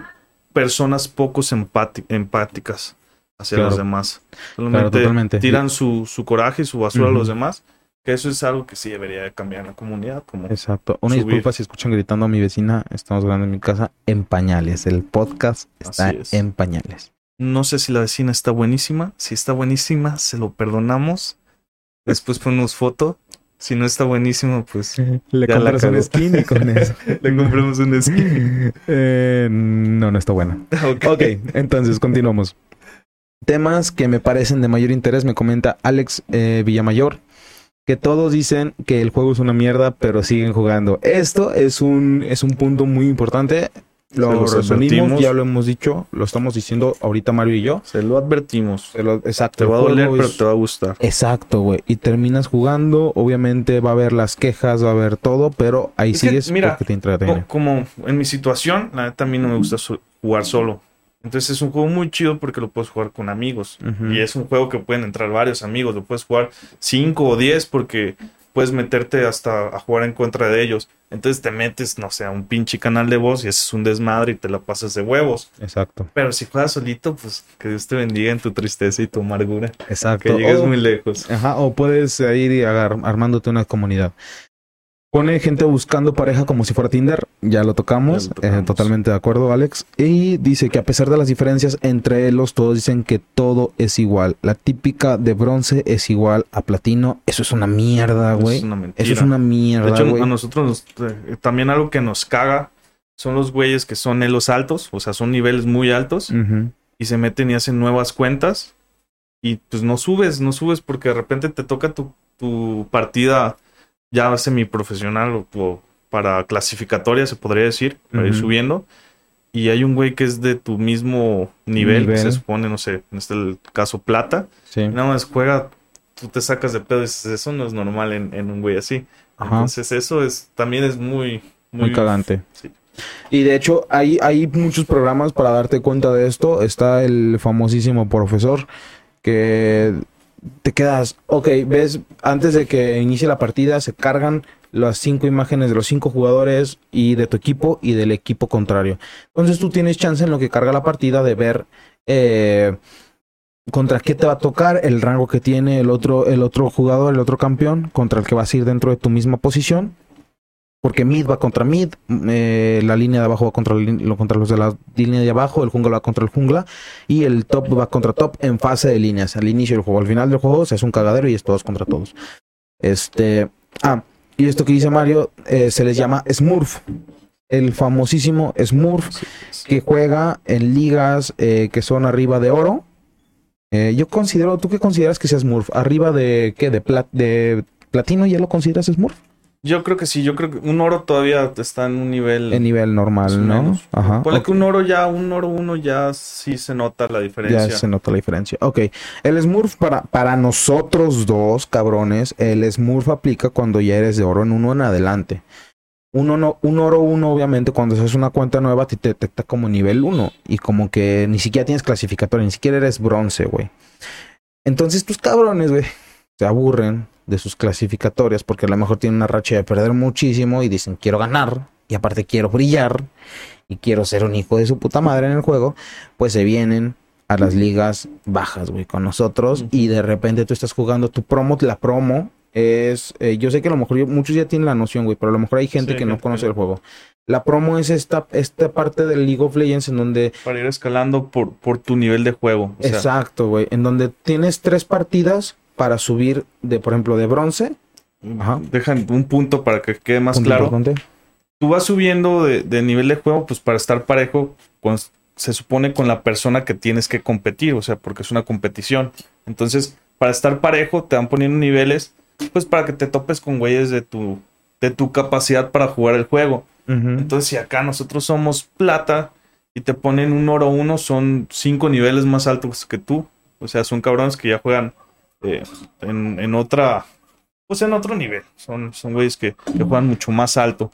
personas pocos empáticas hacia los demás. Solamente tiran su, su coraje y su basura a los demás que eso es algo que sí debería cambiar en la comunidad. Como Exacto. Una disculpa si escuchan gritando a mi vecina. Estamos grabando en mi casa en pañales. El podcast está en pañales. No sé si la vecina está buenísima. Si está buenísima, se lo perdonamos. Después ponemos foto. Si no está buenísimo, pues. Le compras un skin y con eso. Le compramos un skin. Eh, no, no está buena. Okay. ok, entonces continuamos. Temas que me parecen de mayor interés, me comenta Alex eh, Villamayor que todos dicen que el juego es una mierda, pero siguen jugando. Esto es un, es un punto muy importante. Lo resumimos, ya lo hemos dicho, lo estamos diciendo ahorita Mario y yo. Se lo advertimos. Exacto. Te va a doler, pero te va a gustar. Exacto, güey. Y terminas jugando, obviamente va a haber las quejas, va a haber todo, pero ahí Es que, sigues mira, porque te entretiene. Como en mi situación, la neta a mí no me gusta so- jugar solo. Entonces es un juego muy chido porque lo puedes jugar con amigos. Y es un juego que pueden entrar varios amigos. Lo puedes jugar 5 o 10 porque puedes meterte hasta a jugar en contra de ellos. Entonces te metes, no sé, a un pinche canal de voz y haces un desmadre y te la pasas de huevos. Exacto, Pero si juegas solito, pues que Dios te bendiga en tu tristeza y tu amargura. exacto. Que llegues O- muy lejos. Ajá, o puedes ir y armándote una comunidad. Pone gente buscando pareja como si fuera Tinder, ya lo tocamos, Ya lo tocamos. eh, totalmente de acuerdo Alex. Y dice que a pesar de las diferencias entre los, todos dicen que todo es igual. La típica de bronce es igual a platino. Eso es una mierda, Eso güey. es una mentira. Eso es una De mierda, hecho, güey. a nosotros nos- eh, también algo que nos caga son los güeyes que son elos altos, o sea, son niveles muy altos y se meten y hacen nuevas cuentas y pues no subes, no subes porque de repente te toca tu, tu partida ya semiprofesional o, o para clasificatoria, se podría decir, para ir subiendo. Y hay un güey que es de tu mismo nivel, que se supone, no sé, en este el caso plata, Sí. y nada más juega, tú te sacas de pedo y dices, eso no es normal en, en un güey así. Ajá. Entonces eso es también es muy Muy cagante. Sí. Y de hecho, hay, hay muchos programas para darte cuenta de esto. Está el famosísimo profesor que te quedas, ok, ves, antes de que inicie la partida se cargan las cinco imágenes de los cinco jugadores y de tu equipo y del equipo contrario. Entonces tú tienes chance en lo que carga la partida de ver eh, contra qué te va a tocar, el rango que tiene el otro, el otro jugador, el otro campeón, contra el que vas a ir dentro de tu misma posición. Porque mid va contra mid, eh, la línea de abajo va contra, la contra los de la línea de abajo, el jungla va contra el jungla y el top va contra top en fase de líneas. Al inicio del juego, al final del juego se hace un cagadero y es todos contra todos. Este, ah, y esto que dice Mario eh, se les llama Smurf. El famosísimo Smurf que juega en ligas eh, que son arriba de oro. Yo considero, ¿tú qué consideras que sea Smurf? ¿Arriba de qué? ¿De, plat- de platino ya lo consideras Smurf? Yo creo que sí, yo creo que un oro todavía está en un nivel... En nivel normal, ¿no? menos. Ajá. Ponle ok. que un oro ya, un oro uno ya sí se nota la diferencia. Ya se nota la diferencia. Ok. El Smurf para, para nosotros dos, cabrones, el Smurf aplica cuando ya eres de oro en uno en adelante. Un, no, un oro uno, obviamente, cuando haces una cuenta nueva, te te detecta como nivel uno. Y como que ni siquiera tienes clasificatoria, ni siquiera eres bronce, güey. Entonces, tus cabrones, güey, se aburren de sus clasificatorias porque a lo mejor tienen una racha de perder muchísimo y dicen, quiero ganar. Y aparte quiero brillar. Y quiero ser un hijo de su puta madre en el juego. Pues se vienen a las ligas bajas, güey, con nosotros. Y de repente tú estás jugando tu promo, la promo es, eh, yo sé que a lo mejor yo- muchos ya tienen la noción, güey, pero a lo mejor hay gente Sí, que no conoce que el juego. La promo es esta, esta parte del League of Legends en donde, Para ir escalando por, por tu nivel de juego. O sea, exacto, güey, en donde tienes tres partidas para subir de, por ejemplo, de bronce. Ajá. dejan un punto para que quede más punto claro. importante. Tú vas subiendo de, de nivel de juego, pues para estar parejo, con- se supone con la persona que tienes que competir, o sea, porque es una competición. Entonces, para estar parejo, te van poniendo niveles, pues para que te topes con güeyes de tu, de tu capacidad para jugar el juego. Entonces, si acá nosotros somos plata y te ponen un oro uno, son cinco niveles más altos que tú. O sea, son cabrones que ya juegan eh, en, en otra, pues en otro nivel. Son, son güeyes que, que juegan mucho más alto.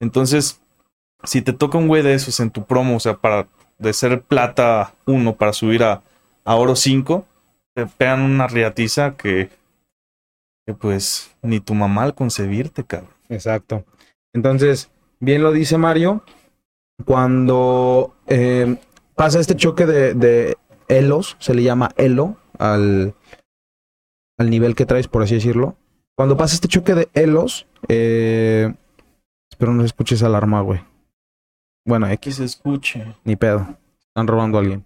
Entonces, si te toca un güey de esos en tu promo, o sea, para de ser plata 1 para subir a, a oro 5, te pegan una riatiza que, que pues ni tu mamá al concebirte, cabrón. Exacto. Entonces, bien lo dice Mario, cuando eh, pasa este choque de, de elos, se le llama elo al, al nivel que traes, por así decirlo. Cuando pasa este choque de elos, eh, espero no escuches alarma, güey. Bueno, Que X, se escuche. ni pedo. Están robando a alguien.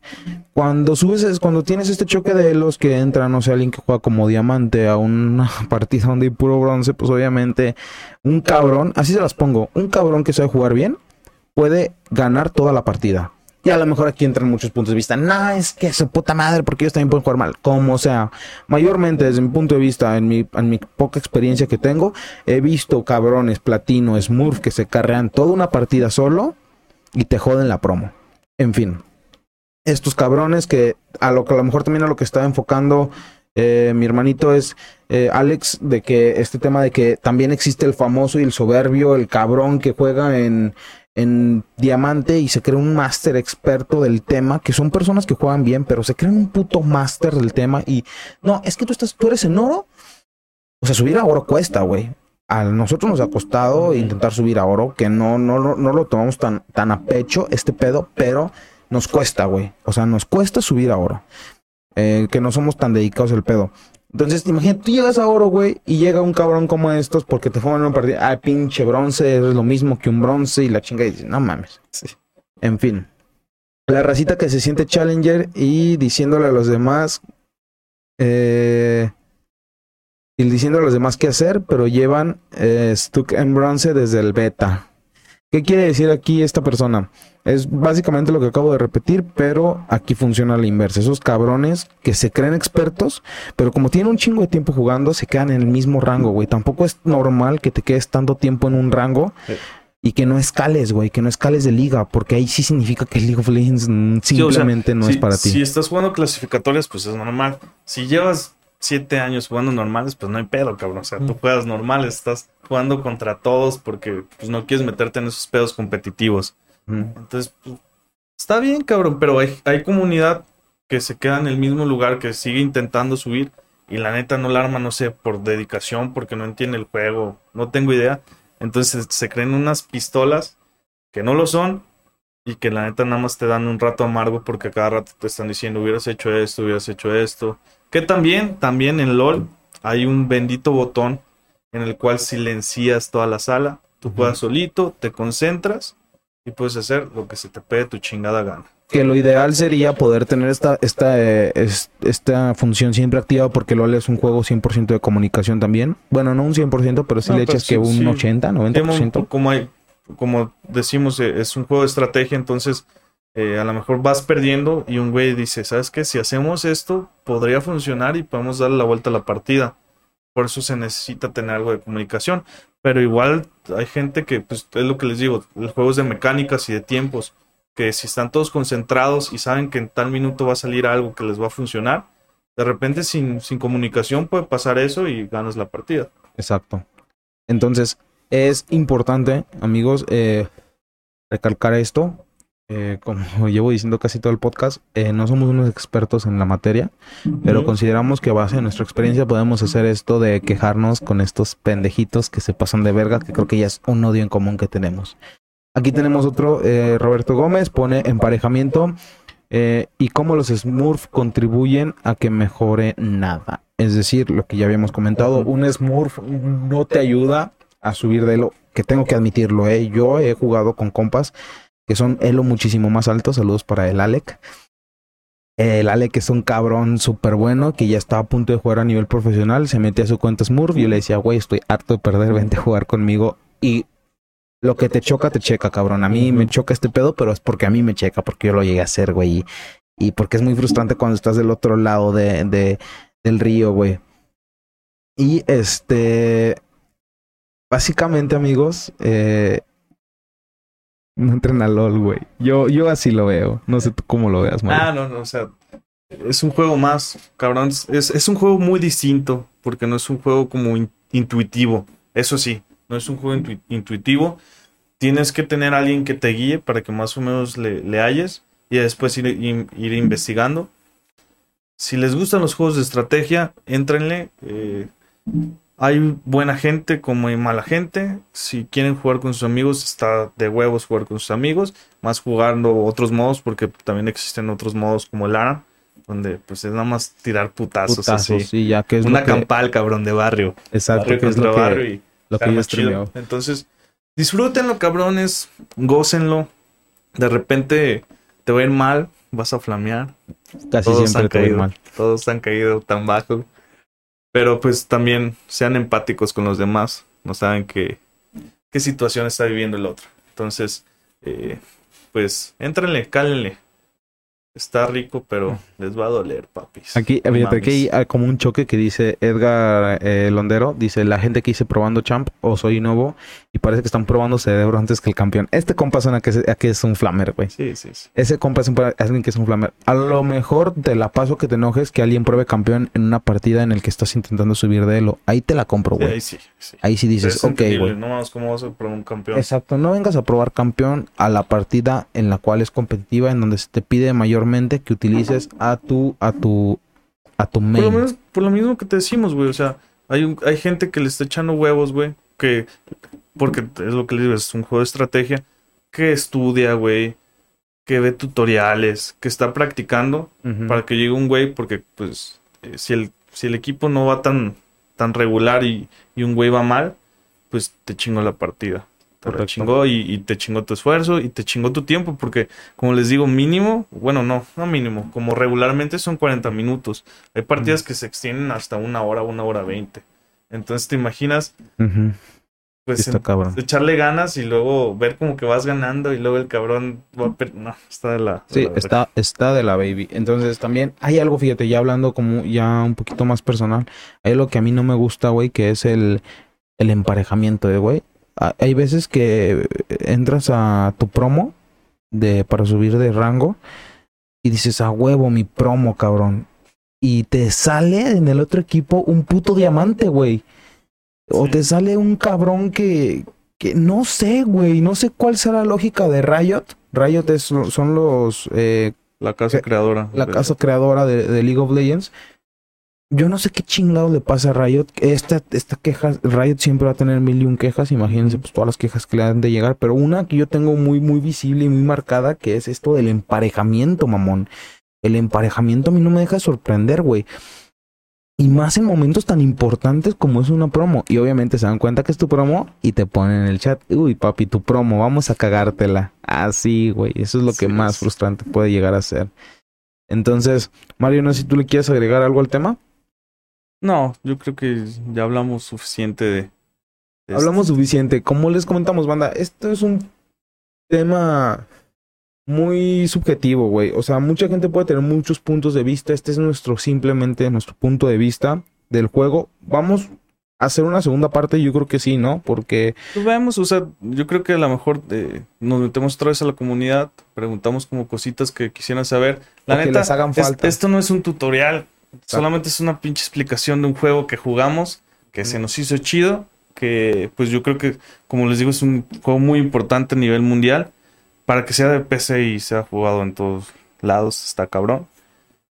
Cuando subes, es cuando tienes este choque de elos que entra, no sé, alguien que juega como diamante a una partida donde hay puro bronce, pues obviamente un cabrón, así se las pongo, un cabrón que sabe jugar bien puede ganar toda la partida. Y a lo mejor aquí entran muchos puntos de vista. No, es que su puta madre, porque ellos también pueden jugar mal. Como sea, mayormente desde mi punto de vista, en mi, en mi poca experiencia que tengo, he visto cabrones platino, smurf que se carrean toda una partida solo y te joden la promo. En fin, estos cabrones que a lo que a lo mejor también a lo que estaba enfocando eh, mi hermanito es eh, Alex, de que este tema de que también existe el famoso y el soberbio, el cabrón que juega en, en diamante y se cree un máster experto del tema, que son personas que juegan bien, pero se creen un puto máster del tema y no, es que tú estás, tú eres en oro. O sea, subir a oro cuesta, güey. A nosotros nos ha costado intentar subir a oro, que no, no, no lo tomamos tan, tan a pecho este pedo, pero nos cuesta, güey. O sea, nos cuesta subir a oro. Eh, que no somos tan dedicados al pedo. Entonces, imagínate, tú llegas a oro, güey, y llega un cabrón como estos porque te fuman una partida. Ah, pinche bronce, es lo mismo que un bronce y la chinga y dices, no mames. En fin. La racita que se siente challenger y diciéndole a los demás. Eh, y diciéndole a los demás qué hacer, pero llevan eh, Stuck en bronce desde el beta. ¿Qué quiere decir aquí esta persona? Es básicamente lo que acabo de repetir, pero aquí funciona la inversa. Esos cabrones que se creen expertos, pero como tienen un chingo de tiempo jugando, se quedan en el mismo rango, güey. Tampoco es normal que te quedes tanto tiempo en un rango. Y que no escales, güey, que no escales de liga, porque ahí sí significa que el League of Legends simplemente no es para ti. Si estás jugando clasificatorias, pues es normal. Si llevas siete años jugando normales, pues no hay pedo, cabrón. O sea, tú juegas normales, estás jugando contra todos porque pues, no quieres meterte en esos pedos competitivos. Entonces, pues, está bien, cabrón, pero hay, hay comunidad que se queda en el mismo lugar, que sigue intentando subir y la neta no la arma, no sé, por dedicación, porque no entiende el juego, no tengo idea. Entonces se creen unas pistolas que no lo son y que la neta nada más te dan un rato amargo porque cada rato te están diciendo hubieras hecho esto, hubieras hecho esto. Que también, también en LOL hay un bendito botón en el cual silencias toda la sala. Tú juegas solito, te concentras y puedes hacer lo que se te pegue tu chingada gana. Que lo ideal sería poder tener esta, esta, eh, esta función siempre activa porque LOL es un juego 100% de comunicación también. Bueno, no un 100%, pero sí le echas que un 80, 90%. Como, hay, como decimos, eh, es un juego de estrategia, entonces eh, a lo mejor vas perdiendo y un güey dice, ¿sabes qué? Si hacemos esto, podría funcionar y podemos darle la vuelta a la partida. Por eso se necesita tener algo de comunicación. Pero igual hay gente que, pues es lo que les digo, los juegos de mecánicas y de tiempos, que si están todos concentrados y saben que en tal minuto va a salir algo que les va a funcionar, de repente sin, sin comunicación puede pasar eso y ganas la partida. Exacto. Entonces, es importante, amigos, eh, recalcar esto. Eh, como llevo diciendo casi todo el podcast, eh, no somos unos expertos en la materia, pero consideramos que a base de nuestra experiencia podemos hacer esto de quejarnos con estos pendejitos que se pasan de verga, que creo que ya es un odio en común que tenemos. Aquí tenemos otro, eh, Roberto Gómez, pone emparejamiento y cómo los Smurf contribuyen a que mejore nada. Es decir, lo que ya habíamos comentado, un Smurf no te ayuda a subir de lo que tengo que admitirlo, yo he jugado con compas que son Elo muchísimo más altos. Saludos para el Alec. El Alec es un cabrón súper bueno que ya estaba a punto de jugar a nivel profesional. Se mete a su cuenta Smurf y yo le decía, güey, estoy harto de perder, vente a jugar conmigo. Y lo que te choca, te checa, cabrón. A mí me choca este pedo, pero es porque a mí me checa, porque yo lo llegué a hacer, güey. Y, porque es muy frustrante cuando estás del otro lado de, de del río, güey. Y este. Básicamente, amigos, eh, no entren a LOL, güey. Yo, yo así lo veo. No sé tú cómo lo veas, Mario. Ah, no, no, o sea, es un juego más, cabrón. Es, es un juego muy distinto porque no es un juego como intuitivo. Eso sí, no es un juego intuitivo. Tienes que tener a alguien que te guíe para que más o menos le, le halles y después ir, investigando. Si les gustan los juegos de estrategia, éntrenle. Eh, hay buena gente como hay mala gente. Si quieren jugar con sus amigos, está de huevos jugar con sus amigos. Más jugando otros modos, porque también existen otros modos como el ARA, donde pues es nada más tirar putazos, putazos así. ya que es Una campal, cabrón, de barrio. Exacto, que es lo que, y lo que Entonces, disfrútenlo, cabrones, gócenlo. De repente te va a ir mal, vas a flamear. Casi siempre te va a ir mal. Todos han caído tan bajo. Pero pues también sean empáticos con los demás, no saben qué, qué situación está viviendo el otro. Entonces, eh, pues, éntrenle, cálenle. Está rico, pero les va a doler, papis. Aquí, aquí hay como un choque que dice Edgar eh, Londero, dice la gente que dice probando champ o soy nuevo y parece que están probando cerebro antes que el campeón. Este compa suena que es, a que es un flamer, güey. Sí, sí, sí. Ese compa es un, alguien que es un flamer. A lo mejor te la paso que te enojes que alguien pruebe campeón en una partida en el que estás intentando subir de elo. Ahí te la compro, güey. ahí sí, sí. Ahí sí dices, Es ok, entendible, güey. No mames, ¿cómo vas a probar un campeón? Exacto, no vengas a probar campeón a la partida en la cual es competitiva, en donde se te pide mayormente que utilices a tu, a tu, a tu Por lo, menos, por lo mismo que te decimos, güey. O sea, hay, un, hay gente que le está echando huevos, güey. Que, porque es lo que les digo, es un juego de estrategia. Que estudia, güey. Que ve tutoriales. Que está practicando. Para que llegue un güey. Porque, pues, eh, si, el, si el equipo no va tan, tan regular y, y un güey va mal, pues te chingó la partida. Te chingó y, y te chingó tu esfuerzo y te chingó tu tiempo. Porque, como les digo, mínimo, bueno, no, no mínimo, como regularmente son 40 minutos. Hay partidas que se extienden hasta una hora, una hora veinte. Entonces te imaginas, pues, está en- cabrón. echarle ganas y luego ver como que vas ganando y luego el cabrón va a No, está de la. de Sí, la está, está de la baby. Entonces también hay algo, fíjate, ya hablando como ya un poquito más personal, hay algo que a mí no me gusta, güey, que es el, el emparejamiento, de güey. Ha- Hay veces que entras a tu promo de para subir de rango y dices, a huevo, mi promo, cabrón. Y te sale en el otro equipo un puto diamante, güey. O Sí. te sale un cabrón que, que no sé, güey. No sé cuál será la lógica de Riot. Riot es, son los eh, La casa que- creadora. la de- casa creadora de, de League of Legends. Yo no sé qué chingado le pasa a Riot. Esta, esta queja, Riot siempre va a tener mil y un quejas. Imagínense pues todas las quejas que le han de llegar. Pero una que yo tengo muy, muy visible y muy marcada, que es esto del emparejamiento, mamón. El emparejamiento a mí no me deja de sorprender, güey. Y más en momentos tan importantes como es una promo. Y obviamente se dan cuenta que es tu promo y te ponen en el chat, uy, papi, tu promo, vamos a cagártela. Así, güey. Eso es lo que Sí, más frustrante puede llegar a ser. Entonces, Mario, no sé si tú le quieres agregar algo al tema. No, yo creo que ya hablamos suficiente de. de Hablamos suficiente. Como les comentamos, banda, esto es un tema muy subjetivo, güey. O sea, mucha gente puede tener muchos puntos de vista. Este es nuestro, simplemente nuestro punto de vista del juego. Vamos a hacer una segunda parte, yo creo que sí, ¿no? Porque Pues vemos, o sea, yo creo que a lo mejor eh, nos metemos otra vez a la comunidad, preguntamos como cositas que quisieran saber. La O que neta, les hagan es- falta. esto no es un tutorial, solamente es una pinche explicación de un juego que jugamos, que se nos hizo chido, que pues yo creo que, como les digo, es un juego muy importante a nivel mundial. Para que sea de PC y sea jugado en todos lados, está cabrón.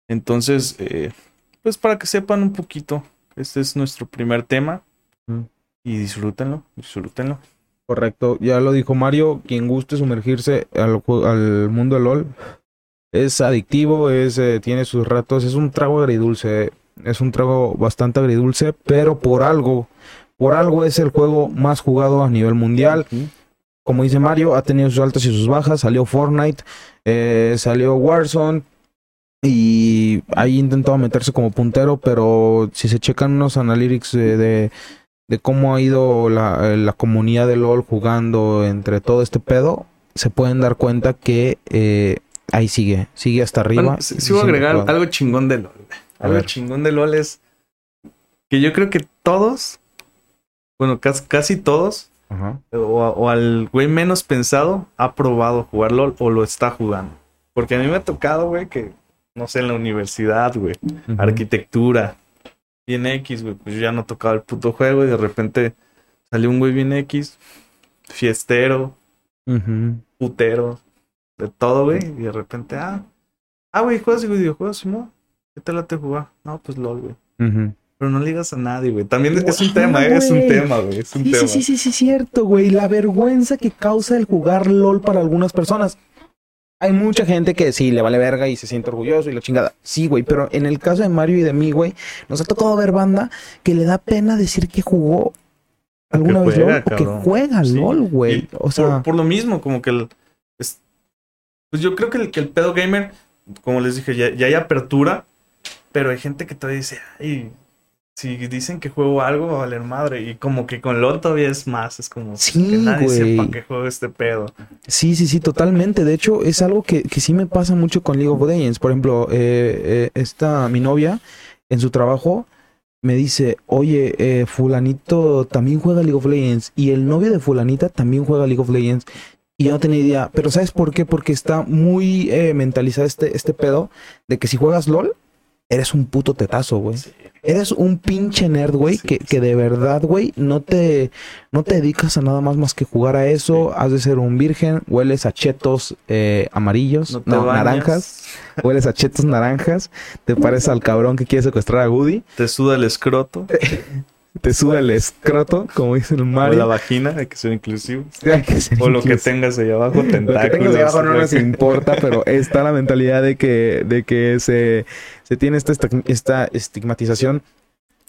Entonces, eh, pues para que sepan un poquito, este es nuestro primer tema. Mm. Y disfrútenlo, disfrútenlo. Correcto, ya lo dijo Mario, quien guste sumergirse al, al mundo de LOL es adictivo, es, eh, tiene sus ratos, es un trago agridulce, es un trago bastante agridulce, pero por algo, por algo es el juego más jugado a nivel mundial. Como dice Mario, ha tenido sus altas y sus bajas, salió Fortnite, eh, salió Warzone y ahí intentado meterse como puntero, pero si se checan unos analytics de de cómo ha ido la, la comunidad de LOL jugando entre todo este pedo, se pueden dar cuenta que eh, ahí sigue, sigue hasta arriba. Bueno, sí, y sí voy a agregar algo chingón de LOL. A Algo ver. chingón de LOL es que yo creo que todos, bueno, casi, casi todos, Ajá. o, o al güey menos pensado, ha probado jugar LOL o lo está jugando. Porque a mí me ha tocado, güey, que, no sé, en la universidad, güey, arquitectura, bien X, güey, pues yo ya no tocaba el puto juego y de repente salió un güey bien X, fiestero, putero, de todo, güey. Y de repente, ah, ah, güey, juegas videojuegos, Simón. ¿Qué te late jugar? No, pues LOL, güey. Pero no ligas a nadie, güey. También es un tema, ¿eh? es un tema, güey. Es un Sí, tema. sí, sí, sí, sí, cierto, güey. La vergüenza que causa el jugar LOL para algunas personas. Hay mucha gente que sí, le vale verga y se siente orgulloso y la chingada. Sí, güey, pero en el caso de Mario y de mí, güey, nos ha tocado ver banda que le da pena decir que jugó alguna Que vez juega, LOL o que juega Sí. LOL, güey. O sea, por, por lo mismo, como que el. Es- pues yo creo que el, que el pedo gamer, como les dije, ya, ya hay apertura, pero hay gente que todavía dice, ay, si dicen que juego algo, va a valer madre. Y como que con LOL todavía es más. Es como Sí, que nadie sepa que juego este pedo. Sí, sí, sí, totalmente. De hecho, es algo que, que sí me pasa mucho con League of Legends. Por ejemplo, eh, eh, esta, mi novia, en su trabajo, me dice, oye, eh, fulanito también juega League of Legends. Y el novio de fulanita también juega League of Legends. Y yo no tenía idea. Pero ¿sabes por qué? Porque está muy eh, mentalizado este, este pedo de que si juegas LOL, eres un puto tetazo, güey. Eres un pinche nerd, güey, Sí, que, sí. que de verdad, güey, no te, no te dedicas a nada más más que jugar a eso. Has de ser un virgen, hueles a chetos eh, amarillos, No naranjas, hueles a chetos naranjas, te pareces al cabrón que quiere secuestrar a Woody, Te suda el escroto. te sube el escroto, como dice el O la Mario. vagina, hay que ser inclusivo. Hay que ser O lo que tengas ahí abajo, Lo que tentáculos. tengas debajo no nos importa, pero está la mentalidad de que, de que se, se tiene esta, esta, estigmatización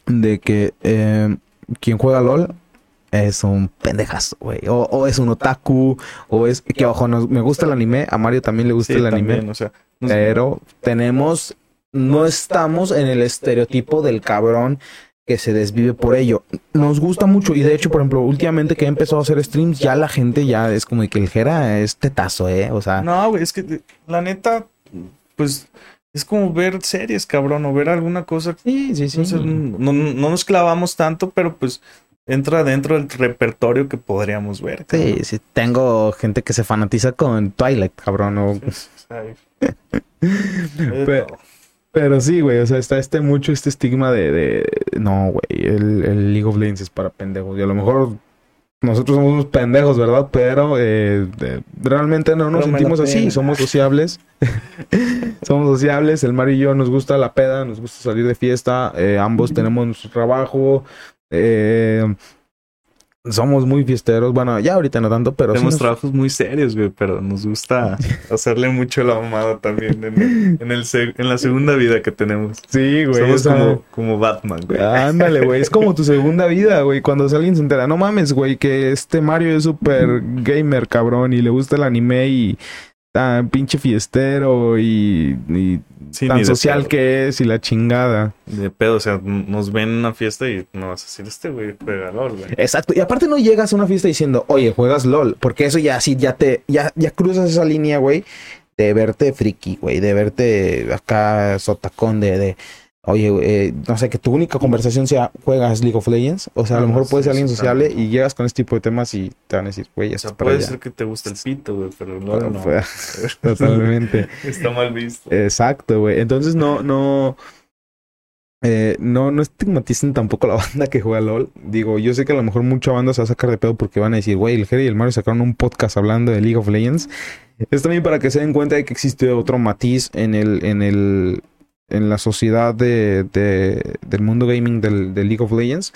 de que eh, quien juega LOL es un pendejazo, güey. O, o es un otaku, o es que ojo, nos- me gusta el anime, a Mario también le gusta Sí, el anime, también, o sea, nos- pero tenemos, no estamos en el estereotipo del cabrón que se desvive por ello. Nos gusta mucho y de hecho, por ejemplo, últimamente que he empezado a hacer streams, ya la gente ya es como que el Jera es tetazo, ¿eh? O sea, No, güey, es que la neta, pues es como ver series, cabrón, o ver alguna cosa. sí, sí, sí. Entonces, no, no nos clavamos tanto, pero pues entra dentro del repertorio que podríamos ver. Sí, sí, tengo gente que se fanatiza con Twilight, cabrón. o- cabrón. Pe- Pero sí, güey, o sea, está este mucho este estigma de, de no, güey, el, el League of Legends es para pendejos. Y a lo mejor nosotros somos unos pendejos, ¿verdad? Pero eh, de- realmente no nos Pero sentimos así, somos sociables. somos sociables, el Mario y yo nos gusta la peda, nos gusta salir de fiesta, eh, ambos tenemos nuestro trabajo. eh, somos muy fiesteros, bueno, ya ahorita no tanto, pero sí Tenemos nos- trabajos muy serios, güey, pero nos gusta hacerle mucho la mamada también en, el- en, el seg- en la segunda vida que tenemos. Sí, güey. Somos sea, como, como Batman, güey. Ándale, güey. Es como tu segunda vida, güey. Cuando alguien se entera, no mames, güey, que este Mario es súper gamer, cabrón, y le gusta el anime y tan pinche fiestero y, y Sí, tan social pedo. que es y la chingada. De pedo, o sea, nos ven en una fiesta y no vas a decir, este güey juega LOL, güey. Exacto. Y aparte no llegas a una fiesta diciendo, oye, juegas LOL, porque eso ya sí, ya te, ya, ya cruzas esa línea, güey, de verte friki, güey, de verte acá sotacón de, de oye, eh, no sé, que tu única conversación sea, juegas League of Legends. O sea, a lo Ah, mejor sí, puedes ser alguien sociable y llegas con este tipo de temas y te van a decir, güey, ya O sea, para puede allá. ser que te guste el pito, güey, pero no. Pues, Totalmente. Está mal visto. Exacto, güey. Entonces no, no. eh, no, no estigmaticen tampoco la banda que juega LOL. Digo, yo sé que a lo mejor mucha banda se va a sacar de pedo porque van a decir, güey, el Jerry y el Mario sacaron un podcast hablando de League of Legends. Es también para que se den cuenta de que existe otro matiz en el, en el, en la sociedad de, de- del mundo gaming del, de League of Legends.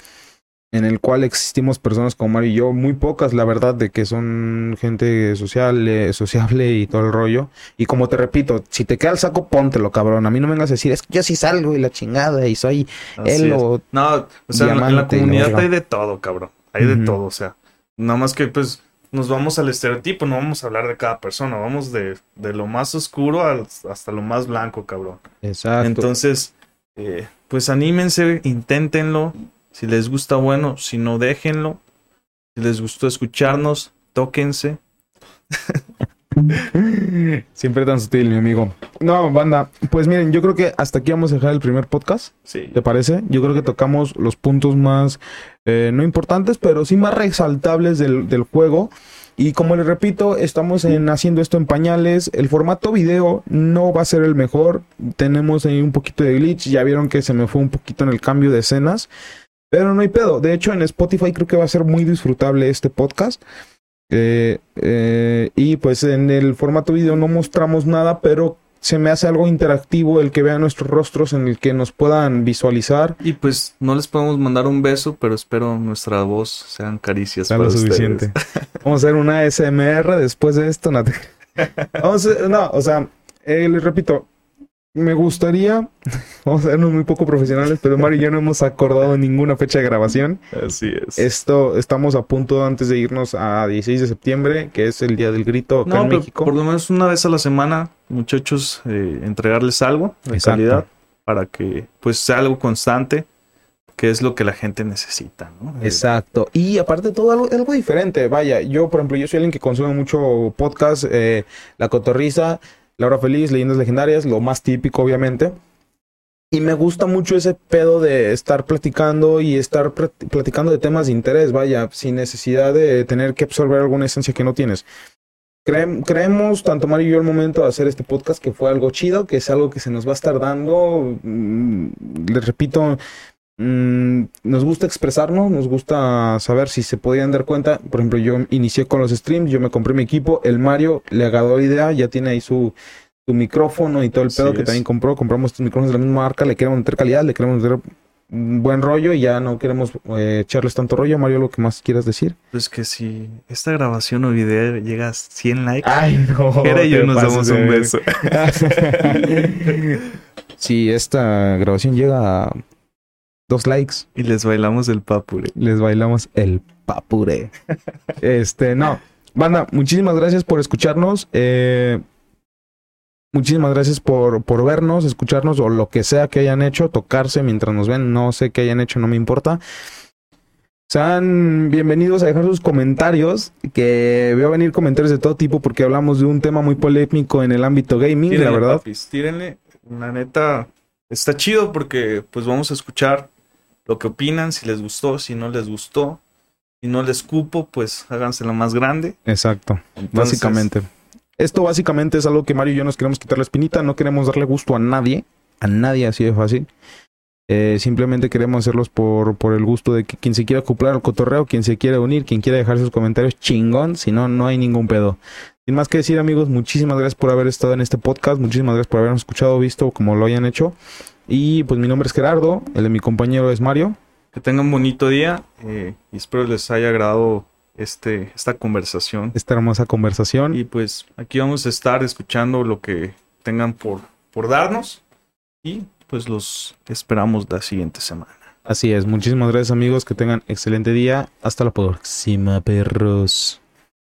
En el cual existimos personas como Mario y yo, muy pocas, la verdad, de que son gente social, eh, sociable y todo el rollo. Y como te repito, si te queda el saco, póntelo, cabrón. A mí no me vengas a decir, es que yo sí salgo y la chingada y soy Así él es. o... No, o sea, en la- en comunidad hay de todo, cabrón. Hay de todo, o sea. Nada más que, pues, nos vamos al estereotipo, no vamos a hablar de cada persona, vamos de, de lo más oscuro al- hasta lo más blanco, cabrón. Exacto. Entonces, eh, pues anímense, inténtenlo. Si les gusta, bueno, si no, déjenlo. Si les gustó escucharnos, tóquense. Siempre tan sutil, mi amigo. No, banda. Pues miren, yo creo que hasta aquí vamos a dejar el primer podcast. Sí. ¿Te parece? Yo creo que tocamos los puntos más, eh, no importantes, pero sí más resaltables del, del juego. Y como les repito, estamos en, haciendo esto en pañales. El formato video no va a ser el mejor. Tenemos ahí un poquito de glitch. Ya vieron que se me fue un poquito en el cambio de escenas. Pero no hay pedo. De hecho, en Spotify creo que va a ser muy disfrutable este podcast. Eh, eh, y pues en el formato video no mostramos nada, pero se me hace algo interactivo el que vean nuestros rostros, en el que nos puedan visualizar. Y pues no les podemos mandar un beso, pero espero nuestra voz sean caricias Sea para lo ustedes. suficiente. Vamos a hacer una ASMR después de esto. No, te- Vamos a- no, o sea, eh, les repito, me gustaría, vamos a vernos muy poco profesionales, pero Mario y yo no hemos acordado ninguna fecha de grabación. Así es. Esto, estamos a punto antes de irnos a 16 de septiembre, que es el Día del Grito acá No, en México. por lo menos una vez a la semana, muchachos, eh, entregarles algo de Exacto. calidad para que pues sea algo constante. que es lo que la gente necesita, ¿no? Eh, Exacto. Y aparte todo algo, algo diferente. Vaya, yo, por ejemplo, yo soy alguien que consume mucho podcast, eh, La Cotorriza, La Hora Feliz, Leyendas Legendarias, lo más típico, obviamente. Y me gusta mucho ese pedo de estar platicando y estar plat- platicando de temas de interés, vaya, sin necesidad de tener que absorber alguna esencia que no tienes. Creem- creemos, tanto Mario y yo, el momento de hacer este podcast, que fue algo chido, que es algo que se nos va a estar dando. Mm, Les repito, mm, nos gusta expresarnos, nos gusta saber si se podían dar cuenta. Por ejemplo, yo inicié con los streams, yo me compré mi equipo, el Mario le agarró la idea, ya tiene ahí su, su micrófono y todo el Así pedo que es. también compró. Compramos estos micrófonos de la misma marca, le queremos meter calidad, le queremos meter un buen rollo y ya no queremos eh, echarles tanto rollo. Mario, lo que más quieras decir. Pues que si esta grabación o video llega a 100 likes, Ay, no. Era yo nos damos un beso. si esta grabación llega a dos likes, Y les bailamos el papure. les bailamos el papure. este, no. Banda, muchísimas gracias por escucharnos. eh, muchísimas gracias por, por vernos, escucharnos o lo que sea que hayan hecho, tocarse mientras nos ven. No sé qué hayan hecho, no me importa. Sean bienvenidos a dejar sus comentarios, que veo venir comentarios de todo tipo porque hablamos de un tema muy polémico en el ámbito gaming, la verdad. papis, tírenle. La neta, está chido porque pues vamos a escuchar lo que opinan, si les gustó, si no les gustó. Si no les cupo, pues hágansela más grande. Exacto. Entonces, Básicamente. Esto básicamente es algo que Mario y yo nos queremos quitar la espinita. No queremos darle gusto a nadie. A nadie así de fácil. Eh, simplemente queremos hacerlos por, por el gusto de que quien se quiera acoplar al cotorreo, quien se quiera unir, quien quiera dejar sus comentarios, chingón. Si no, no hay ningún pedo. Sin más que decir, amigos, muchísimas gracias por haber estado en este podcast. Muchísimas gracias por habernos escuchado, visto, como lo hayan hecho. Y pues mi nombre es Gerardo. El de mi compañero es Mario. Que tengan un bonito día eh, y espero les haya agradado este, esta conversación. Esta hermosa conversación. Y pues aquí vamos a estar escuchando lo que tengan por, por darnos y pues los esperamos la siguiente semana. Así es. Muchísimas gracias, amigos. Que tengan excelente día. Hasta la próxima, perros.